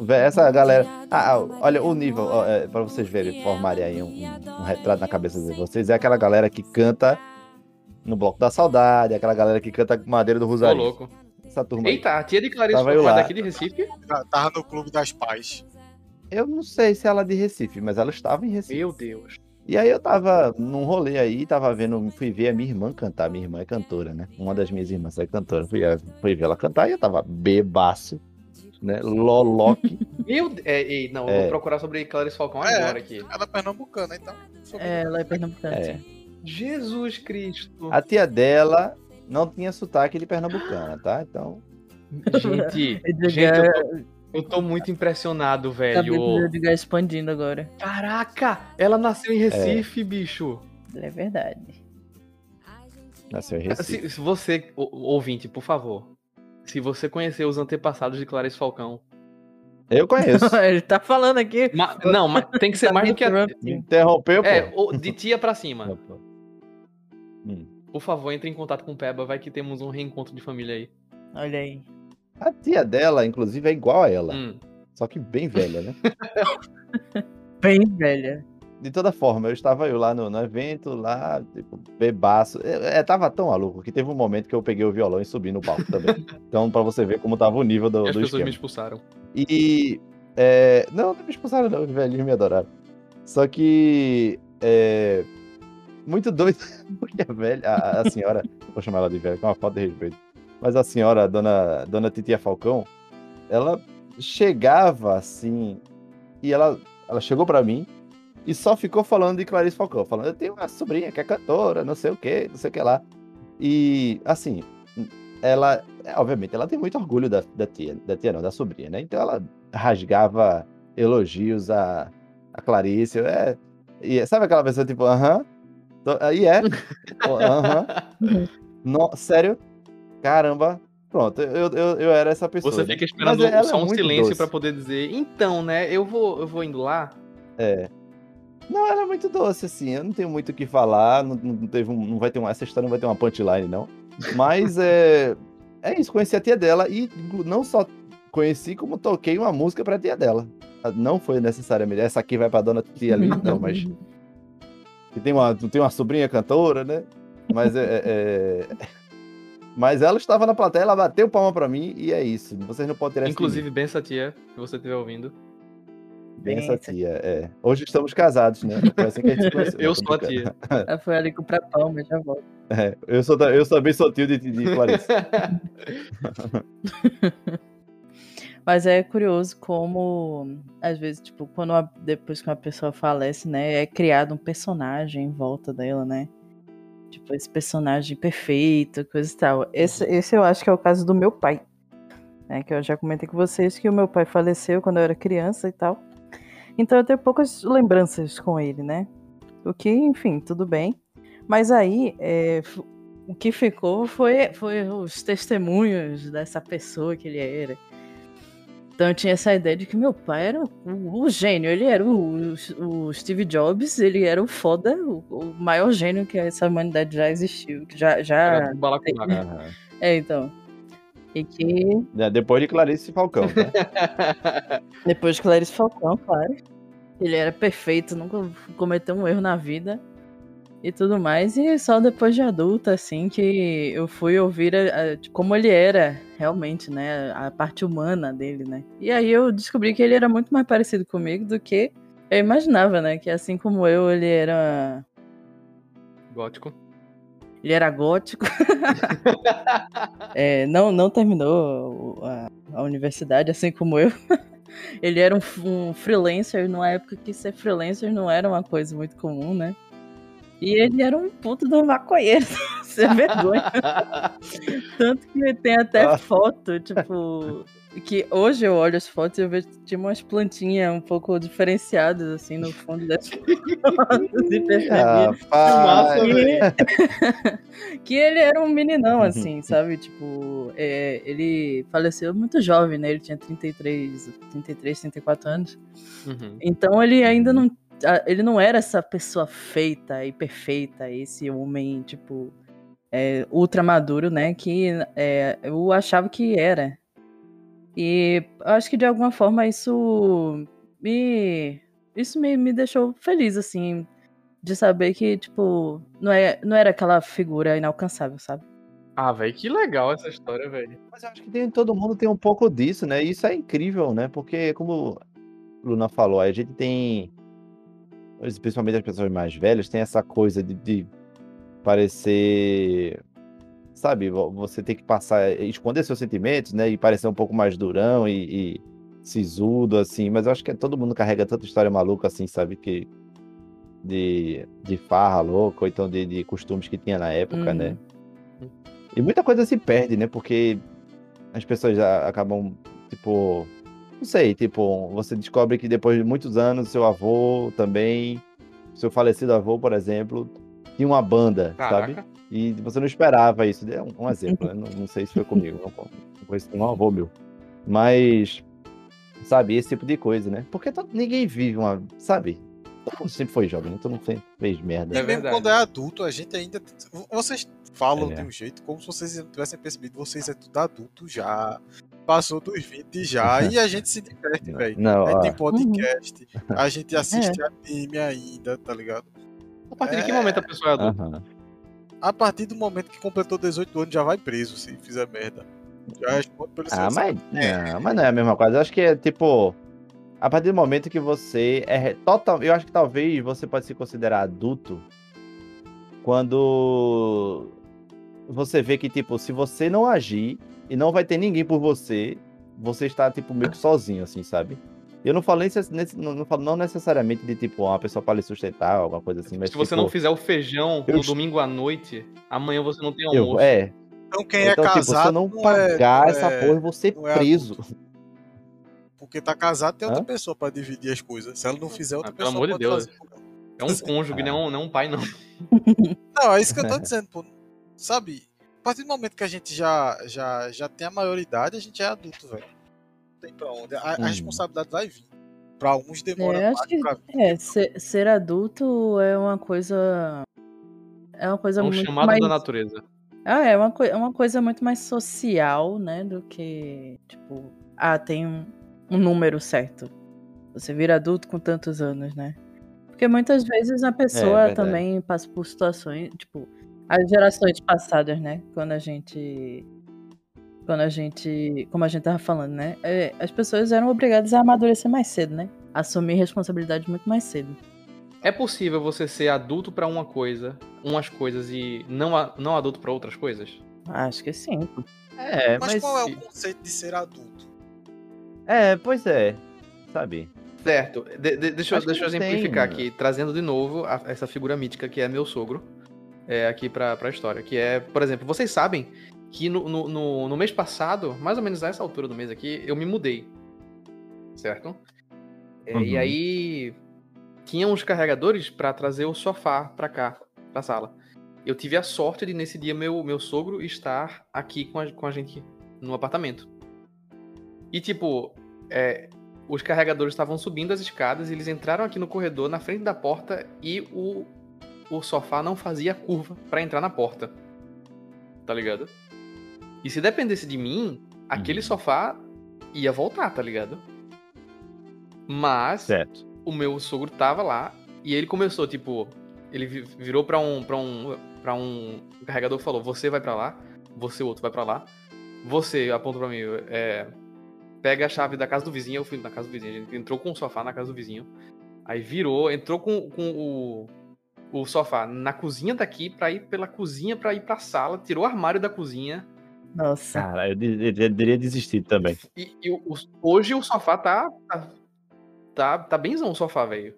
Vé- Essa galera. Ah, ah, olha o nível, ó, é, pra vocês verem, formarem aí um, um- um retrato na cabeça de vocês. É aquela galera que canta no Bloco da Saudade, aquela galera que canta Madeira do Tô Rosário. louco. Essa turma aí. Eita, a tia de Clarice Tava é lá. daqui de Recife? Tá- Tava no clube das pais. Eu não sei se ela é de Recife, mas ela estava em Recife. Meu Deus. E aí eu tava num rolê aí, tava vendo, fui ver a minha irmã cantar. Minha irmã é cantora, né? Uma das minhas irmãs é cantora. Fui, fui ver ela cantar e eu tava bebaço, né? Loloque. Meu Deus. É, ei, não, eu É. vou procurar sobre Clarice Falcão É. agora aqui. Ela é pernambucana, então. É, ela é pernambucana. É. Jesus Cristo. A tia dela não tinha sotaque de pernambucana, tá? Então, Gente, gente, eu tô, eu tô muito impressionado, do velho. Edgar expandindo agora. Caraca, ela nasceu em Recife, bicho. É verdade. nasceu em Recife. Se, se você, ouvinte, por favor, se você conhecer os antepassados de Clarice Falcão. Eu conheço. Ele tá falando aqui. ma- não, mas tem que ser Tá mais do que a. Me interrompeu, pô. É, o- de tia pra cima. Hum. Por favor, entre em contato com o Peba, vai que temos um reencontro de família aí. Olha aí. A tia dela, inclusive, é igual a ela. Hum. Só que bem velha, né? Bem velha. De toda forma, eu estava eu lá no, no evento, lá, tipo, bebaço. É, é, tava tão maluco que teve um momento que eu peguei o violão e subi no palco também. então, pra você ver como tava o nível do, E as do pessoas esquema. me expulsaram. E. é, não, não me expulsaram, não. Os velhinhos me adoraram. Só que. É, muito doido. Porque a velha. A, a senhora. Vou chamar ela de velha, que é uma falta de respeito. Mas a senhora, a dona, dona Titia Falcão, ela chegava assim. E ela, ela chegou pra mim e só ficou falando de Clarice Falcão. Falando, eu tenho uma sobrinha que é cantora, não sei o que, não sei o que lá. E, assim, ela, é, obviamente, ela tem muito orgulho da, da tia, da tia não, da sobrinha, né? Então ela rasgava elogios a, a Clarice. É, e sabe aquela pessoa tipo, aham? Aí é. Aham. No- Sério? Caramba. Pronto, eu, eu, eu era essa pessoa. Você fica esperando Mas ela é só um silêncio pra poder dizer, então, né, eu vou, eu vou indo lá. É. Não, ela é muito doce, assim. Eu não tenho muito o que falar. Não, não teve um, não vai ter uma, essa história não vai ter uma punchline, não. Mas é. É isso, conheci a tia dela e não só conheci, como toquei uma música pra tia dela. Ah, Não foi necessariamente. Essa aqui vai pra dona tia ali, não, mas. Que tem uma, tem uma sobrinha cantora, né? Mas é. é- é- Mas ela estava na plateia, ela bateu palma pra mim e é isso. Vocês não podem tirar. Inclusive, bem essa tia, que você estiver ouvindo. Bem Benção. tia, é. Hoje estamos casados, né? Foi assim que a gente conheceu. Eu sou a tia. Ela foi ali comprar palma, já volto. É, eu, sou eu também sou tio de, de Clarice. Mas é curioso como, às vezes, tipo, quando uma- depois que uma pessoa falece, né, é criado um personagem em volta dela, né? Tipo, esse personagem perfeito, coisa e tal. Esse, esse eu acho que é o caso do meu pai. Né, que eu já comentei com vocês que o meu pai faleceu quando eu era criança e tal. Então eu tenho poucas lembranças com ele, né? O que, enfim, tudo bem. Mas aí, é, o que ficou foi, foi os testemunhos dessa pessoa que ele era. Então eu tinha essa ideia de que meu pai era o, o gênio, ele era o, o Steve Jobs, ele era o foda, o, o maior gênio que essa humanidade já existiu, que já, já Era. Aham. é, então. E que É, Depois de Clarice Falcão, né? depois de Clarice Falcão, claro. Ele era perfeito, nunca cometeu um erro na vida e tudo mais. E só depois de adulta, assim, que eu fui ouvir a- a- como ele era realmente, né? A parte humana dele, né? E aí eu descobri que ele era muito mais parecido comigo do que eu imaginava, né? Que assim como eu, ele era. Gótico. Ele era gótico. É, não, não terminou a, a universidade, assim como eu. Ele era um, um freelancer numa época que ser freelancer não era uma coisa muito comum, né? E ele era um puto de um maconheiro, sem vergonha. Tanto que tem até Ah. foto, tipo. Que hoje eu olho as fotos e eu vejo que tinha umas plantinhas um pouco diferenciadas, assim, no fundo das fotos e percebi Rapaz. que, que ele era um Uhum. meninão, assim, sabe? Tipo, é, ele faleceu muito jovem, né? Ele tinha 33, 33, 34 anos. Uhum. Então ele ainda não. a- Ele não era essa pessoa feita e perfeita, esse homem, tipo, é, ultra maduro, né? Que é, eu achava que era. E eu acho que de alguma forma isso me. Isso me, me deixou feliz, assim, de saber que, tipo, não, é, não era aquela figura inalcançável, sabe? Ah, velho, que legal essa história, velho. Mas eu acho que tem- todo mundo tem um pouco disso, né? E isso é incrível, né? Porque, como a Luna falou, a gente tem. Principalmente as pessoas mais velhas, tem essa coisa de, de parecer. Sabe, vo- você tem que passar, esconder seus sentimentos, né? E parecer um pouco mais durão e, e sisudo, assim. Mas eu acho que todo mundo carrega tanta história maluca, assim, sabe? Que. De, de farra louca, ou então de, de costumes que tinha na época, Uhum. né? E muita coisa se perde, né? Porque as pessoas já acabam, tipo. Não sei, tipo, você descobre que depois de muitos anos, seu avô também, seu falecido avô, por exemplo, tinha uma banda, sabe? Caraca. E você não esperava isso. É um, um exemplo, né? Não, não sei se foi comigo, não, não conheço nenhum avô meu. Mas, sabe, esse tipo de coisa, né? Porque to- ninguém vive uma. Sabe? Todo mundo sempre foi jovem, né? Todo mundo sempre fez merda. É mesmo quando é adulto, a gente ainda. Vocês falam É. de um jeito como se vocês não tivessem percebido. Vocês é tudo adulto já. Passou dos 20 já. e a gente se diverte, velho. Não, A gente ó, tem podcast, a gente assiste É. anime ainda, tá ligado? A partir de que É. momento a pessoa é adulta? aham. A partir do momento que completou 18 anos, já vai preso se fizer merda. Já responde pelo Ah, mas, não, mas não é a mesma coisa. Eu acho que é tipo. A partir do momento que você é total. Eu acho que talvez você pode se considerar adulto quando você vê que, tipo, se você não agir e não vai ter ninguém por você, você está, tipo, meio que sozinho, assim, sabe? Eu não falo, nesse, nesse- não, não falo não necessariamente de, tipo, uma pessoa para lhe sustentar, alguma coisa assim, mas. Se você tipo, não fizer o feijão eu- no domingo à noite, amanhã você não tem eu- almoço. É, Então quem então, é tipo, se casado eu não não pagar é, essa é- porra, eu vou ser é preso. Porque tá casado, tem outra Hã? pessoa pra dividir as coisas. Se ela não fizer, outra Ah, pelo pessoa amor de Deus. fazer. É um cônjuge, não, é um- não é um pai, não. Não, é isso que eu tô dizendo, pô. Sabe, a partir do momento que a gente já, já, já tem a maioridade, a gente é adulto, velho. Tem pra onde. A, a Hum. responsabilidade vai vir. Pra alguns demora É, mais que- pra vir. É, ser, ser adulto é uma coisa. É uma coisa É um muito chamado mais. da natureza. Ah, é uma, é uma coisa muito mais social, né? Do que, tipo, ah, tem um, um número certo. Você vira adulto com tantos anos, né? Porque muitas vezes a pessoa verdade. também passa por situações, tipo, as gerações passadas, né? Quando a gente. Quando a gente. Como a gente tava falando, né? é, as pessoas eram obrigadas a amadurecer mais cedo, né? Assumir responsabilidade muito mais cedo. É possível você ser adulto pra uma coisa, umas coisas, e não, não adulto pra outras coisas? Acho que sim. É, Mas, mas. qual é o conceito de ser adulto? É, pois é. Sabe? Certo. De- de- deixa eu, deixa eu não tem, exemplificar né? aqui, trazendo de novo a- essa figura mítica que é meu sogro, é, aqui pra, pra história. Que é, por exemplo, vocês sabem que no, no, no- no mês passado, mais ou menos nessa altura do mês aqui, eu me mudei. Certo? É, E Uhum. aí tinha uns carregadores pra trazer o sofá pra cá, pra sala. eu tive a sorte de nesse dia meu, meu sogro estar aqui com a, com a gente no apartamento. E tipo, é, os carregadores estavam subindo as escadas e eles entraram aqui no corredor, na frente da porta, e o, o sofá não fazia curva pra entrar na porta. Tá ligado? E se dependesse de mim, aquele Uhum. sofá ia voltar, tá ligado? Mas Certo. o meu sogro tava lá e ele começou, tipo, ele vi- virou pra um para um para um carregador e falou: "Você vai pra lá, você o outro vai pra lá. Você apontou pra mim, é, pega a chave da casa do vizinho, eu fui na casa do vizinho, a gente entrou com o sofá na casa do vizinho. Aí virou, entrou com, com o o sofá na cozinha daqui pra ir pela cozinha pra ir pra sala, tirou o armário da cozinha Nossa. Cara, eu, de- eu teria desistido também. e, e o- hoje o sofá tá. tá- Tá, tá benzão o sofá, velho.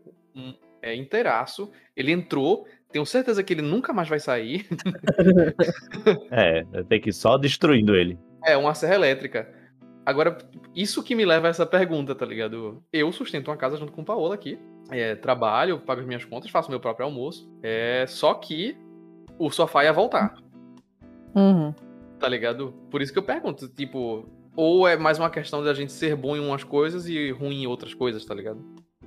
É inteiraço. Ele entrou. Tenho certeza que ele nunca mais vai sair. É, tenho que ir só destruindo ele. É uma serra elétrica. Agora, isso que me leva a essa pergunta, tá ligado? Eu sustento uma casa junto com o Paola aqui. É, trabalho, pago as minhas contas, faço meu próprio almoço. É, só que o sofá ia voltar, Uhum. Tá ligado? Por isso que eu pergunto, tipo, ou é mais uma questão da gente ser bom em umas coisas e ruim em outras coisas, tá ligado?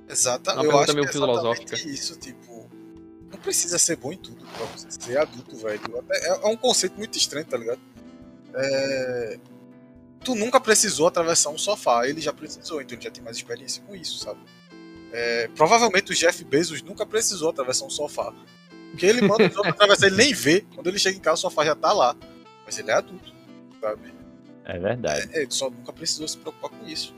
Exata, Uma eu acho que meio é exatamente filosófica. isso, tipo, não precisa ser bom em tudo pra você ser adulto, velho. É, é um conceito muito estranho, tá ligado? É, Tu nunca precisou atravessar um sofá, ele já precisou, então ele já tem mais experiência com isso, sabe? É, provavelmente o Jeff Bezos nunca precisou atravessar um sofá. Porque ele manda os outros atravessar, ele nem vê. Quando ele chega em casa, o sofá já tá lá. Mas ele é adulto, sabe? É verdade. É, ele só nunca precisou se preocupar com isso.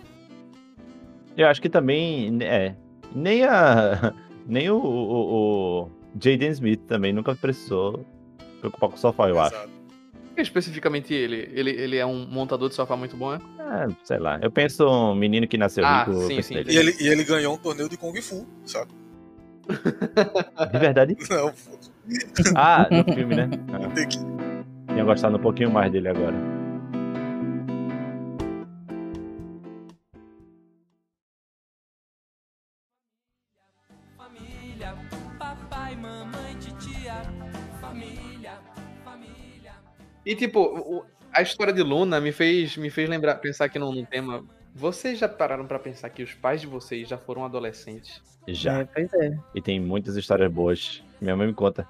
Eu acho que também. É. Nem a. Nem o, o, o Jaden Smith também nunca precisou se preocupar com o sofá, eu acho. Exato. Especificamente ele, ele, ele é um montador de sofá muito bom, é? É, sei lá. Eu penso um menino que nasceu Ah, rico. sim, sim. E ele, e ele ganhou um torneio de Kung Fu, sabe? De verdade? Não, foda. Ah, no filme, né? Ah, tinha gostado um pouquinho mais dele agora. Família, papai, mamãe, titia. Família, família. E tipo, a história de Luna me fez, me fez lembrar, pensar aqui num, tema. Vocês já pararam pra pensar que os pais de vocês já foram adolescentes? Já. É, pois é. E tem muitas histórias boas. Minha mãe me conta.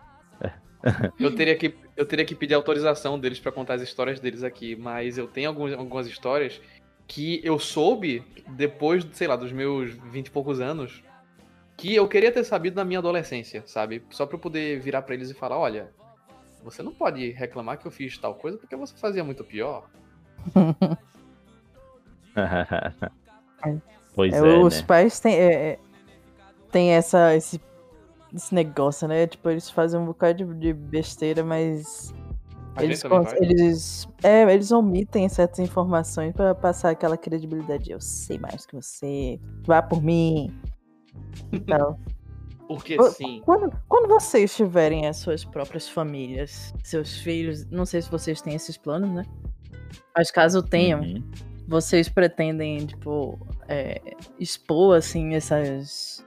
Eu teria que, eu teria que pedir autorização deles pra contar as histórias deles aqui, mas eu tenho alguns, algumas histórias que eu soube depois, sei lá, dos meus vinte e poucos anos, que eu queria ter sabido na minha adolescência, sabe? Só pra eu poder virar pra eles e falar, olha, você não pode reclamar que eu fiz tal coisa porque você fazia muito pior. pois é, É, os né? pais têm, é, é, têm essa, esse, esse negócio, né? Tipo, eles fazem um bocado de, de besteira, mas A eles, eles, é, eles omitem certas informações pra passar aquela credibilidade. Eu sei mais que você, vá por mim. Então, Porque sim. quando, quando vocês tiverem as suas próprias famílias, seus filhos, não sei se vocês têm esses planos, né? Mas caso tenham, Uhum. vocês pretendem, tipo, é, expor, assim, essas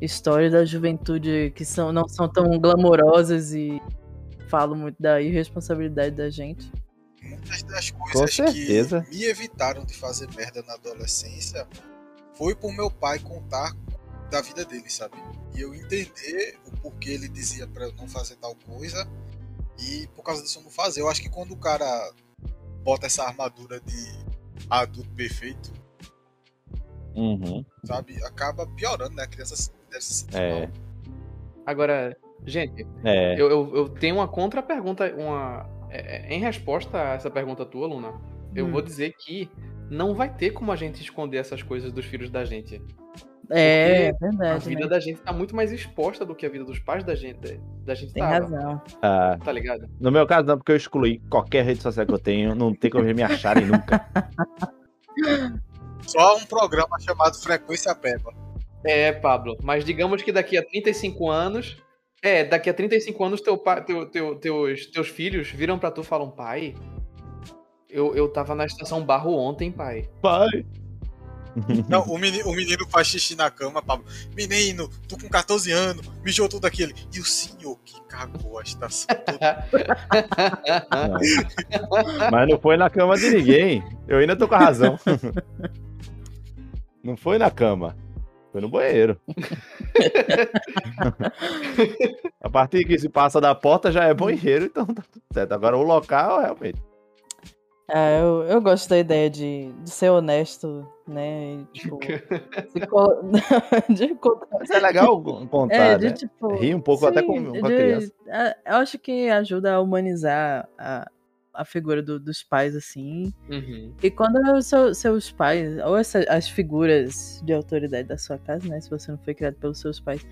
histórias da juventude que são, não são tão glamourosas e falam muito da irresponsabilidade da gente. Muitas das coisas certeza. que me evitaram de fazer merda na adolescência foi por meu pai contar da vida dele, sabe? E eu entender o porquê ele dizia pra eu não fazer tal coisa e por causa disso eu não fazer. Eu acho que quando o cara bota essa armadura de adulto perfeito, Uhum. sabe? Acaba piorando, né? A criança se- deve se sentir É. Agora, gente, É. eu, eu, eu tenho uma contra-pergunta, uma. é, é, em resposta a essa pergunta tua, Luna, eu Hum. vou dizer que não vai ter como a gente esconder essas coisas dos filhos da gente. É, A verdade, vida né? da gente tá muito mais exposta do que a vida dos pais da gente. Da gente Tem tava, razão. Ah, Tá ligado? no meu caso, não, porque eu excluí qualquer rede social que eu tenho. Não tem como eles me acharem nunca. Só um programa chamado Frequência Peba. É, Pablo, mas digamos que daqui a 35 anos. É, daqui a 35 anos teu, pa- teu, teu, teus, teus filhos viram pra tu e falam, pai. Eu, eu tava na estação Barro ontem, pai. Pai. Não, o menino, o menino faz xixi na cama, Pablo. Menino, tu com 14 anos, mijou tudo aquilo. E o senhor que cagou a estação toda. Não. Mas não foi na cama de ninguém. Eu ainda tô com a razão. Não foi na cama. Foi no banheiro. a partir que se passa da porta já é banheiro, então tá tudo certo. Agora o local, realmente. Ah, eu, eu gosto da ideia de, de ser honesto, né? e, tipo, se colo- de contar- Isso é legal contar, É, de né? tipo. Rir um pouco até com, sim, com a de- criança. Eu acho que ajuda a humanizar a, a figura do- dos pais, assim. Uhum. E quando os seu- seus pais, ou essa- as figuras de autoridade da sua casa, né? Se você não foi criado pelos seus pais,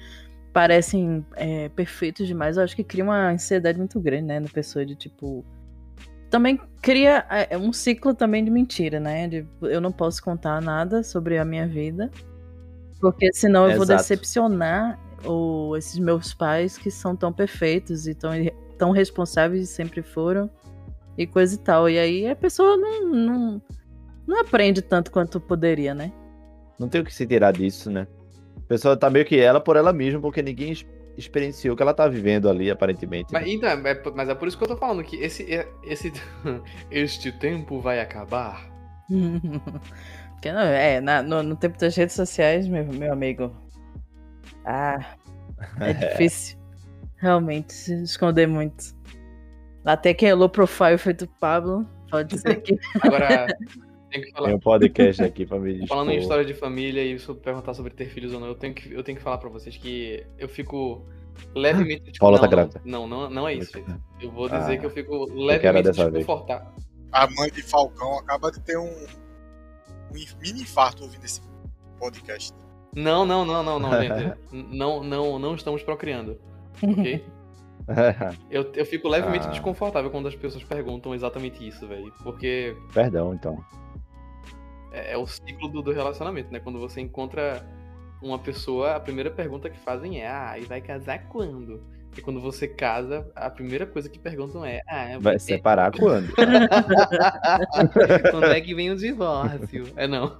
parecem é, perfeitos demais, eu acho que cria uma ansiedade muito grande, né? Na pessoa de tipo. Também cria é, um ciclo também de mentira, né? De eu não posso contar nada sobre a minha vida, porque senão eu vou Exato. decepcionar o, esses meus pais que são tão perfeitos e tão, tão responsáveis e sempre foram e coisa e tal. E aí a pessoa não, não, não aprende tanto quanto poderia, né? Não tem o que se tirar disso, né? A pessoa tá meio que ela por ela mesma, porque ninguém ex- experienciou o que ela tá vivendo ali, aparentemente. Mas, né? então, é, por- mas é por isso que eu tô falando que esse, é- esse este tempo vai acabar. Porque não, é, na- no, no tempo das redes sociais, meu, meu amigo. Ah, é difícil. Realmente, se esconder muito. Até que low profile feito Pablo, pode dizer que. Agora, tem que falar. Tem um podcast aqui pra me dispor. Falando em história de família e perguntar sobre ter filhos ou não, eu tenho que, eu tenho que falar pra vocês que eu fico levemente. Tipo, Paula não, tá não, grávida. Não, não, não é isso. Felipe. Eu vou Ah, dizer que eu fico levemente desconfortável. A mãe de Falcão acaba de ter um, um mini infarto ouvindo esse podcast. Não, não, não, não, não, gente. não, não, não estamos procriando. Ok? Eu, eu fico levemente Ah. desconfortável quando as pessoas perguntam exatamente isso, velho. Porque Perdão, então. é, é o ciclo do, do relacionamento, né? Quando você encontra uma pessoa, a primeira pergunta que fazem é: Ah, e vai casar quando? E quando você casa, a primeira coisa que perguntam é: Ah, Vai você- separar quando? quando é que vem o divórcio? É não.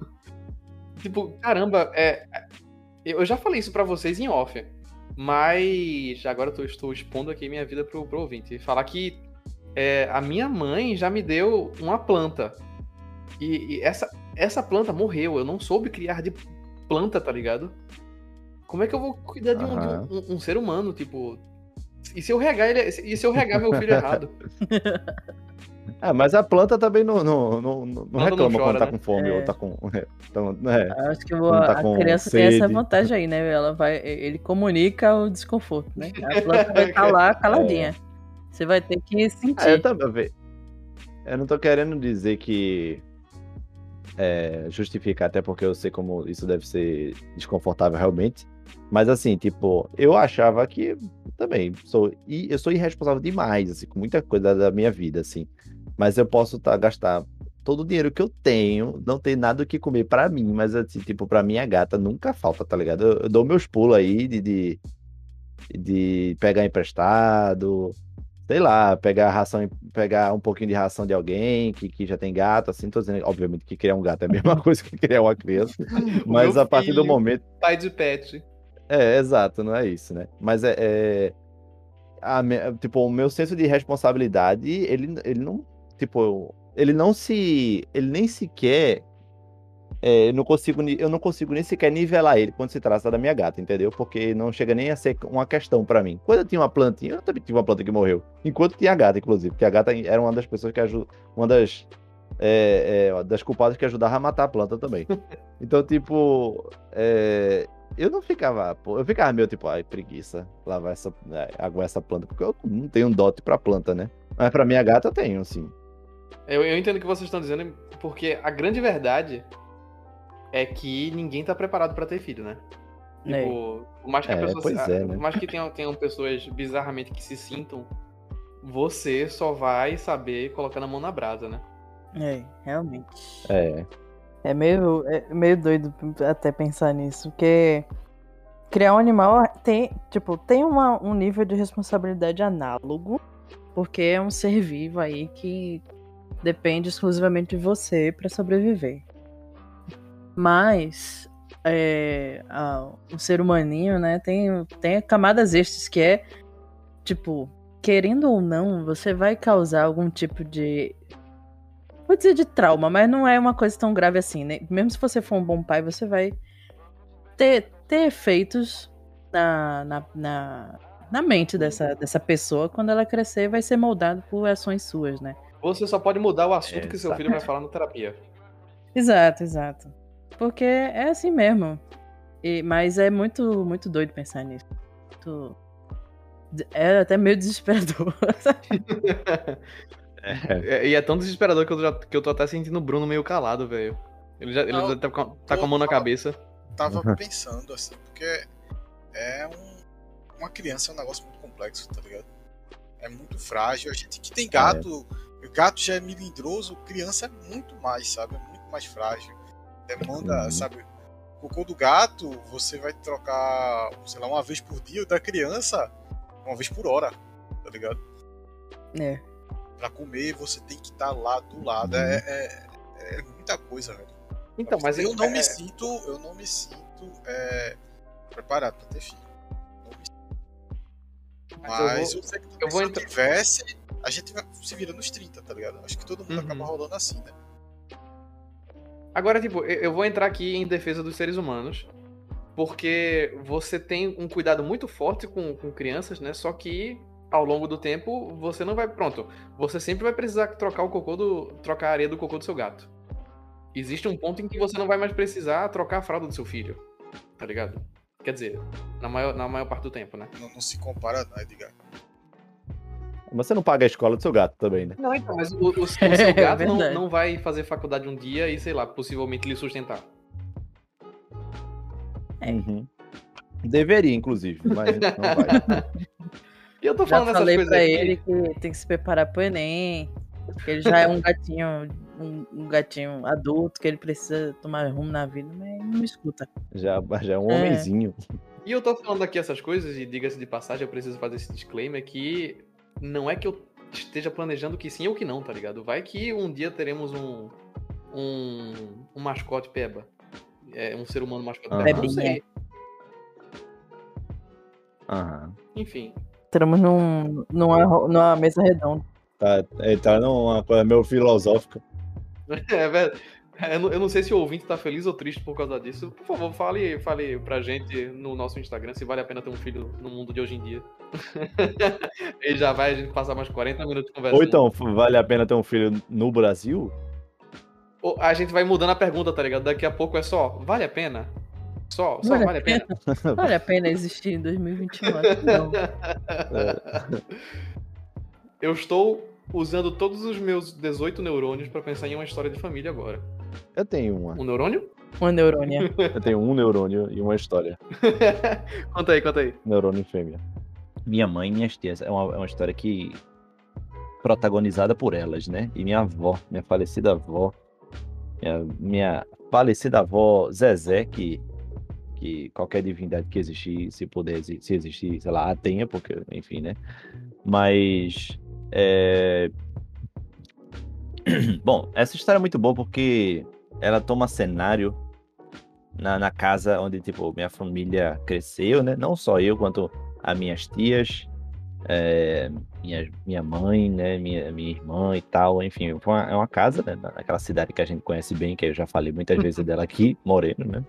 Tipo, caramba, é. Eu já falei isso pra vocês em off. Mas agora eu estou expondo aqui minha vida pro, pro ouvinte. Falar que é, a minha mãe já me deu uma planta. E, e essa, essa planta morreu. Eu não soube criar de planta, tá ligado? Como é que eu vou cuidar de um, de um- um- um ser humano, tipo. E se eu regar ele. E se eu regar meu filho errado? Ah, mas a planta também não, não, não, não não reclama chora, quando tá né? com fome É. ou tá com. Então, é. Acho que Quando tá a criança tem essa sede. vantagem aí, né? Ela vai, ele comunica o desconforto, né? A planta vai estar lá caladinha. Você vai ter que Ah, eu sentir. também. Eu não tô querendo dizer que. É, justificar, até porque eu sei como isso deve ser desconfortável realmente. Mas assim, tipo, eu achava que também sou. E eu sou irresponsável demais, assim, com muita coisa da minha vida, assim. Mas eu posso tá, gastar todo o dinheiro que eu tenho, não tem nada o que comer pra mim, mas assim, tipo, pra minha gata nunca falta, tá ligado? Eu, eu dou meus pulos aí de, de, de pegar emprestado, sei lá, pegar ração, pegar um pouquinho de ração de alguém que, que já tem gato, assim, tô dizendo, obviamente que criar um gato é a mesma coisa que criar uma criança, mas meu a partir do filho, momento Pai de pet. é, exato, não é isso, né? Mas é. é- a tipo, o meu senso de responsabilidade, ele, ele não. Tipo, ele não se. Ele nem sequer. é, eu, não consigo, eu não consigo nem sequer nivelar ele quando se trata da minha gata, entendeu? Porque não chega nem a ser uma questão pra mim. Quando eu tinha uma plantinha, eu também tive uma planta que morreu. Enquanto tinha a gata, inclusive. Porque a gata era uma das pessoas que ajudou. Uma das. é, é, das culpadas que ajudava a matar a planta também. Então, tipo. é, eu não ficava, pô, eu ficava meio tipo, ai, preguiça, lavar essa, é, aguar essa planta, porque eu não tenho um dote pra planta, né? Mas pra minha gata eu tenho, sim. Eu, eu entendo o que vocês estão dizendo, porque a grande verdade é que ninguém tá preparado pra ter filho, né? É. Tipo, por mais que a É, pessoa pois se- é, por né? mais que tenham, tenham pessoas bizarramente que se sintam, você só vai saber colocar na mão na brasa, né? É, realmente. É, É meio, é meio doido até pensar nisso, porque criar um animal tem, tipo, tem uma, um nível de responsabilidade análogo, porque é um ser vivo aí que depende exclusivamente de você para sobreviver. Mas é, a- o ser humaninho, né, tem, tem camadas extras que é, tipo, querendo ou não, você vai causar algum tipo de. Vou dizer de trauma, mas não é uma coisa tão grave assim, né? Mesmo se você for um bom pai, você vai ter, ter efeitos na, na, na, na mente dessa, dessa pessoa quando ela crescer vai ser moldado por ações suas, né? Você só pode mudar o assunto que seu Exato. filho vai falar na terapia. Exato, exato. Porque é assim mesmo. E- mas é muito, muito doido pensar nisso. Muito- É até meio desesperador. É, e é tão desesperador que eu, já, que eu tô até sentindo o Bruno meio calado, velho. Ele já ele Não, já tá, com, tá com a mão na cabeça. Tava Uhum. pensando assim, porque é um. Uma criança é um negócio muito complexo, tá ligado? É muito frágil. A gente que tem gato, gato já é melindroso, criança é muito mais, sabe? É muito mais frágil. Demanda, Uhum. sabe? O cocô do gato, você vai trocar, sei lá, uma vez por dia, o da criança, uma vez por hora, tá ligado? É. Pra comer, você tem que estar lá do lado. É, é, é muita coisa, velho. Então, mas eu é- não é- me sinto, eu não me sinto é, preparado pra ter filho. Sinto. Mas eu Mas vou- eu, eu se vou eu entrar- tivesse, a gente se vira nos 30, tá ligado? Acho que todo mundo Uhum. acaba rolando assim, né? Agora, tipo, eu eu vou entrar aqui em defesa dos seres humanos, porque você tem um cuidado muito forte com, com crianças, né? Só que ao longo do tempo você não vai. Pronto, você sempre vai precisar trocar o cocô do. trocar a areia do cocô do seu gato. Existe um ponto em que você não vai mais precisar trocar a fralda do seu filho. Tá ligado? Quer dizer, na maior, na maior parte do tempo, né? Não, não se compara, não, Edgar. Mas você não paga a escola do seu gato também, né? Não, então, mas o, o- o seu gato não, verdade. não vai fazer faculdade um dia e, sei lá, possivelmente lhe sustentar. É. Uhum. Deveria, inclusive, mas não vai. E eu tô Já falando essas falei coisas pra aqui. ele que tem que se preparar pro Enem. Que ele já é um gatinho, um, um gatinho adulto, que ele precisa tomar rumo na vida, mas ele não me escuta. Já, já é um É. homenzinho. E eu tô falando aqui essas coisas, e diga-se de passagem, eu preciso fazer esse disclaimer que não é que eu esteja planejando que sim ou que não, tá ligado? Vai que um dia teremos um. um, um mascote peba. É, um ser humano mascote Aham. peba. Não sei. Aham. Enfim. Estamos num, numa, numa mesa redonda. Tá, ele tá numa coisa meio filosófica. É, velho. Eu não, eu não sei se o ouvinte tá feliz ou triste por causa disso. Por favor, fale, fale pra gente no nosso Instagram se vale a pena ter um filho no mundo de hoje em dia. Ele já vai a gente passar mais 40 minutos conversando. Ou então, vale a pena ter um filho no Brasil? A gente vai mudando a pergunta, tá ligado? Daqui a pouco é só, vale a pena? Só, só Vale a vale a pena? Vale a pena existir em 2021? Acho que Não. Eu estou usando todos os meus 18 neurônios pra pensar em uma história de família agora. Eu tenho uma. Um neurônio? Uma neurônia. Eu tenho um neurônio e uma história. conta aí, conta aí. Neurônio fêmea. Minha mãe e minhas tias. É uma, é uma história que. protagonizada por elas, né? E minha avó, minha falecida avó. Minha, minha falecida avó Zezé, que. Que qualquer divindade que existir, se puder, se existir, sei lá, a tenha, porque, enfim, né? Mas. é, Bom, essa história é muito boa porque ela toma cenário na, na casa onde, tipo, minha família cresceu, né? Não só eu, quanto as minhas tias, é, minha, minha mãe, né? Minha, minha irmã e tal. Enfim, foi uma- é uma casa, né? na- Naquela cidade que a gente conhece bem, que eu já falei muitas vezes dela aqui, Moreno, né?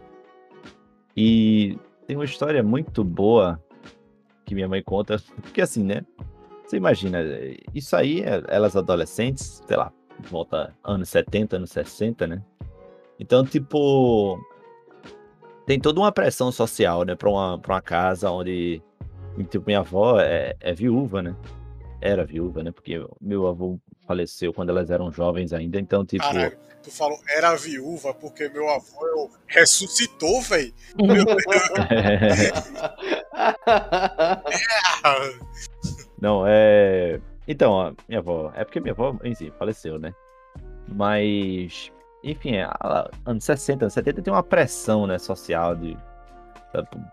E tem uma história muito boa que minha mãe conta, porque assim, né? Você imagina, isso aí, é- elas adolescentes, sei lá, volta anos 70, anos 60, né? Então, tipo, tem toda uma pressão social, né, pra uma, pra uma casa onde, tipo, minha avó é, é viúva, né? Era viúva, né? Porque meu avô faleceu quando elas eram jovens ainda, então, tipo. Caralho, tu falou era viúva porque meu avô eu- ressuscitou, velho. Meu Deus. Não, é. Então, a minha avó. É porque minha avó si faleceu, né? Mas. Enfim, ela- anos 60, anos 70 tem uma pressão, né, social de.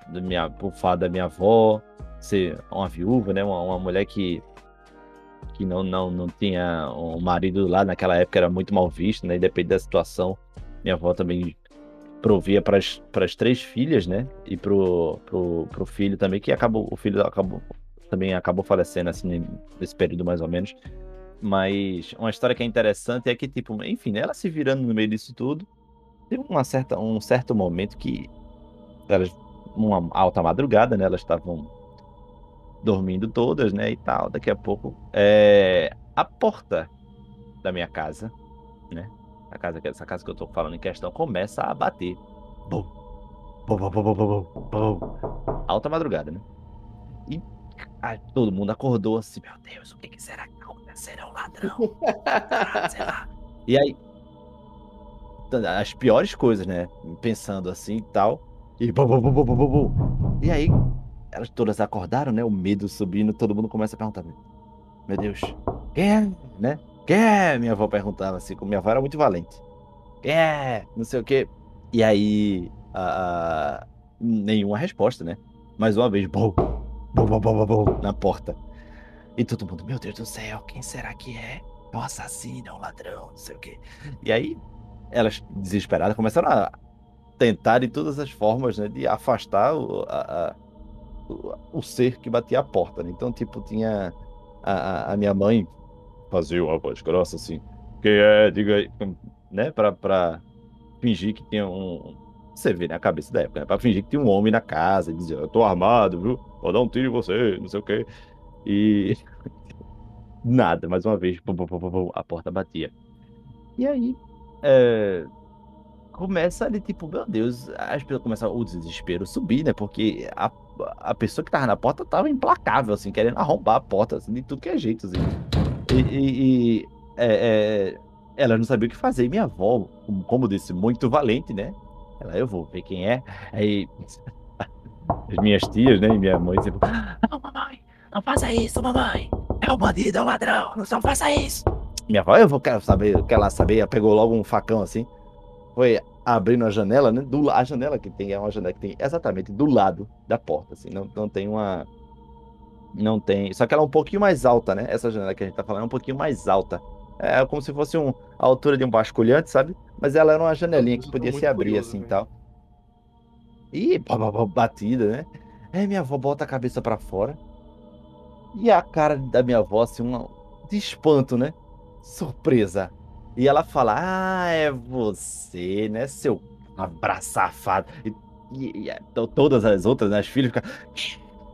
Da minha, por fato da minha avó ser uma viúva, né? Uma, uma mulher que. Que não, não, não tinha um marido lá naquela época, era muito mal visto, né? Independente da situação. Minha avó também provia para as três filhas, né? E pro, pro, pro filho também, que acabou, o filho acabou também acabou falecendo assim nesse período mais ou menos. Mas uma história que é interessante é que, tipo, enfim, né, ela se virando no meio disso tudo, teve uma certa, um certo momento que elas, uma alta madrugada, né? Elas estavam dormindo todas, né? E tal. Daqui a pouco, é, a porta da minha casa, né? A casa, essa casa que eu tô falando em questão, começa a bater. Bum, bum, bum, bum, bum, bum. Alta madrugada, né? E ai, todo mundo acordou assim, meu Deus, o que, que será que tá acontecendo? É um ladrão. sei lá. E aí, as piores coisas, né? Pensando assim e tal. E bum, bum, bum, bum, bum, bum. E aí, elas todas acordaram, né? O medo subindo, todo mundo começa a perguntar: Meu Deus, quem é? Né? Quem é? Minha avó perguntava assim, minha avó era muito valente. Quem é? Não sei o quê. E aí, a, a, nenhuma resposta, né? Mais uma vez, bum, bum, bum, bum, bum, na porta. E todo mundo, meu Deus do céu, quem será que é? É um assassino, é um ladrão, não sei o quê. E aí, elas, desesperadas, começaram a tentar de todas as formas, né, de afastar o, a, a, o, ser que batia a porta. Né? Então, tipo, tinha a, a minha mãe fazia uma voz grossa assim, quem é, diga aí, né, pra, pra fingir que tinha um... Você vê, né, a cabeça da época, né, pra fingir que tinha um homem na casa, e dizia, eu tô armado, viu, vou dar um tiro em você, não sei o quê. E... Nada, mais uma vez, a porta batia. E aí, é, começa ali, tipo, meu Deus, as pessoas começam o desespero subir, né? Porque a, a pessoa que tava na porta tava implacável, assim, querendo arrombar a porta, assim, de tudo que é jeito, assim. E, e, e é, é, ela não sabia o que fazer. E minha avó, como, como disse, muito valente, né? Ela, eu vou ver quem é. Aí as minhas tias, né? E minha mãe tipo, não, mamãe, não faça isso, mamãe. É o bandido, é o ladrão, não faça isso. Minha avó, eu vou quero saber, quer lá saber, ela pegou logo um facão assim, foi abrindo a janela, né? Do, a janela que tem é uma janela que tem exatamente do lado da porta, assim, não, não tem uma. Não tem. Só que ela é um pouquinho mais alta, né? Essa janela que a gente tá falando é um pouquinho mais alta. É como se fosse um, a altura de um basculhante, sabe? Mas ela era uma janelinha que podia se abrir curioso, assim e tal. E batida, né? Aí minha avó bota a cabeça para fora. E a cara da minha avó, assim, uma, de espanto, né? surpresa. E ela fala: Ah, é você, né, seu abraço safado. E, e, e, então todas as outras, né, as filhas ficam: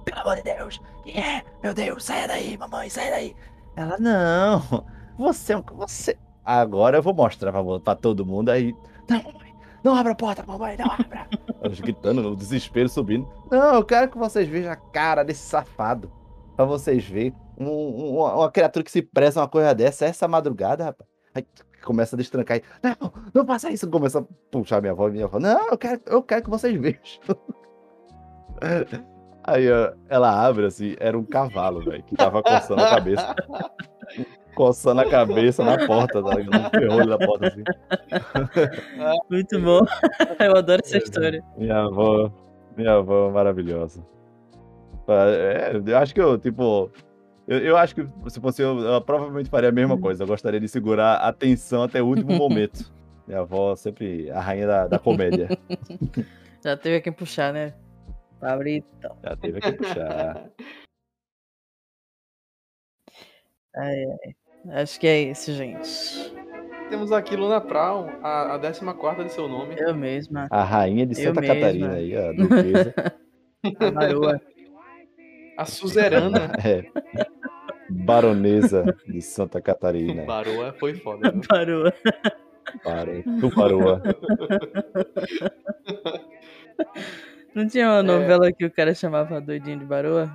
Pelo amor de Deus, é? Meu Deus, sai daí, mamãe, sai daí. Ela: Não, você é. Você... Agora eu vou mostrar pra, pra todo mundo aí. Não, mamãe, não abra a porta, mamãe, não abra. Elas gritando no desespero, subindo. Não, eu quero que vocês vejam a cara desse safado. Pra vocês verem um, um, uma criatura que se preza uma coisa dessa, essa madrugada, rapaz. Começa a destrancar e, não, não faça isso. Começa a puxar minha avó e minha avó, não, eu quero, eu quero que vocês vejam. Aí ela abre assim, era um cavalo, velho, que tava coçando a cabeça. coçando a cabeça na porta, tá ligado? No ferrolho da porta assim. Muito bom. Eu adoro essa história. Minha avó, minha avó maravilhosa. É, eu acho que eu, tipo, eu, eu, acho que se fosse eu, eu provavelmente faria a mesma coisa. Eu gostaria de segurar a atenção até o último momento. Minha avó sempre a rainha da, da comédia. Já teve quem puxar, né? Fabritão. Já teve quem puxar. Ai, ai. Acho que é isso, gente. Temos aqui Luna Brown, a, a 14 de seu nome. Eu mesma. A rainha de Santa Catarina aí, a duquesa. a Maroa. A suzerana. é. Baronesa de Santa Catarina. Baroa foi foda. Viu? Baroa. Baroa. Tu Baroa. Não tinha uma novela que o cara chamava Doidinho de Baroa?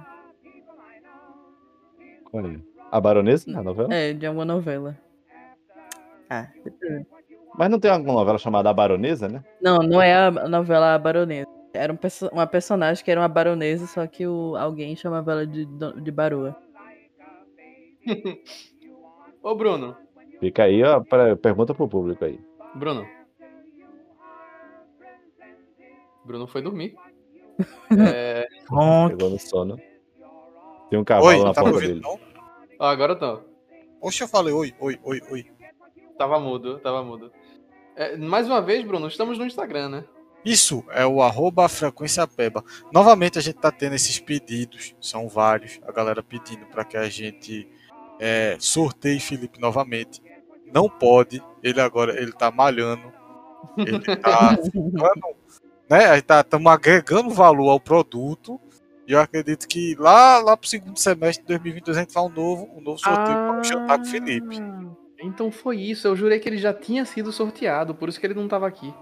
Qual é? A Baronesa? A novela? É, de uma novela. Ah, Mas não tem alguma novela chamada A Baronesa, né? Não, não é a novela A Baronesa. Era um, uma personagem que era uma baronesa, só que o, alguém chamava ela de, de baroa. Ô, Bruno. Fica aí, ó, pra, pergunta pro público aí. Bruno. Bruno foi dormir. é... Pegou no sono. Tem um cavalo oi, na tá porta dele. Não? Ah, agora eu tô. Oxe, eu falei oi, oi, oi, oi. Tava mudo, tava mudo. É, mais uma vez, Bruno, estamos no Instagram, né? Isso é o arroba frequência peba. Novamente a gente tá tendo esses pedidos, são vários, a galera pedindo para que a gente é, sorteie Felipe novamente. Não pode, ele agora ele tá malhando, ele tá ficando, né? Aí tá, estamos agregando valor ao produto. E eu acredito que lá, lá pro segundo semestre de 2022 a gente faz um novo, um novo sorteio para jantar com o Felipe. Então foi isso. Eu jurei que ele já tinha sido sorteado, por isso que ele não tava aqui.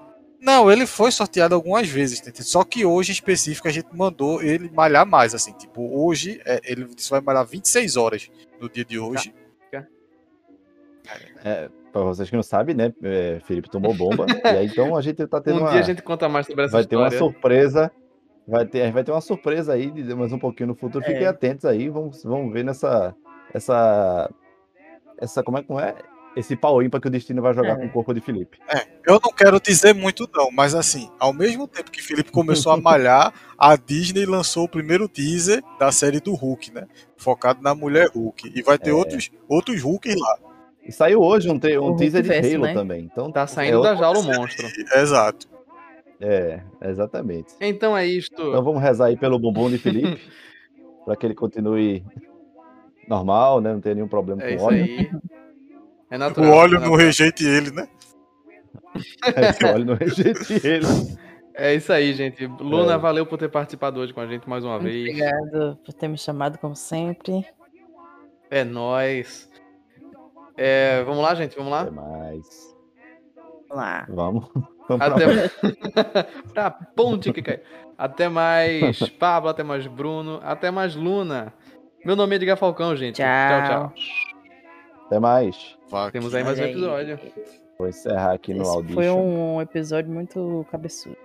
Não, ele foi sorteado algumas vezes, só que hoje em específico a gente mandou ele malhar mais, assim, tipo, hoje é, ele vai malhar 26 horas no dia de hoje. É, pra vocês que não sabem, né? é, Felipe tomou bomba. e aí então a gente tá tendo um uma. dia a gente conta mais sobre essa vai ter uma história. surpresa. Vai ter, vai ter uma surpresa aí, de- mais um pouquinho no futuro. É. Fiquem atentos aí, vamos, vamos ver nessa. Essa. Essa. Como é que é? Esse pau ímpar que o destino vai jogar É. com o corpo de Felipe. Eu não quero dizer muito não, mas assim, ao mesmo tempo que Felipe começou a malhar, a Disney lançou o primeiro teaser da série do Hulk, né? Focado na mulher Hulk. E vai ter É. outros, outros Hulks lá. E saiu hoje um, te- um O teaser de Halo né? também. Então, Tá saindo é da jaula o monstro. Exato. É, exatamente. Então é isto. Então vamos rezar aí pelo bumbum de Felipe. pra que ele continue normal, né? Não tenha nenhum problema É com isso óleo. aí. É O natural. óleo é não natural. rejeite ele, né? Esse óleo não rejeite ele. É isso aí, gente. Luna, É. valeu por ter participado hoje com a gente mais uma Muito vez. obrigado por ter me chamado, como sempre. É nóis. É, vamos lá, gente, vamos Até lá? mais. Vamos lá. Vamos. Até pra ponte que cai. Até mais Pablo, até mais Bruno, até mais Luna. Meu nome é Edgar Falcão, gente. Tchau. tchau. tchau. Até mais. Vai Temos aí mais um episódio. Vou encerrar aqui no Esse Audition. foi um episódio muito cabeçudo.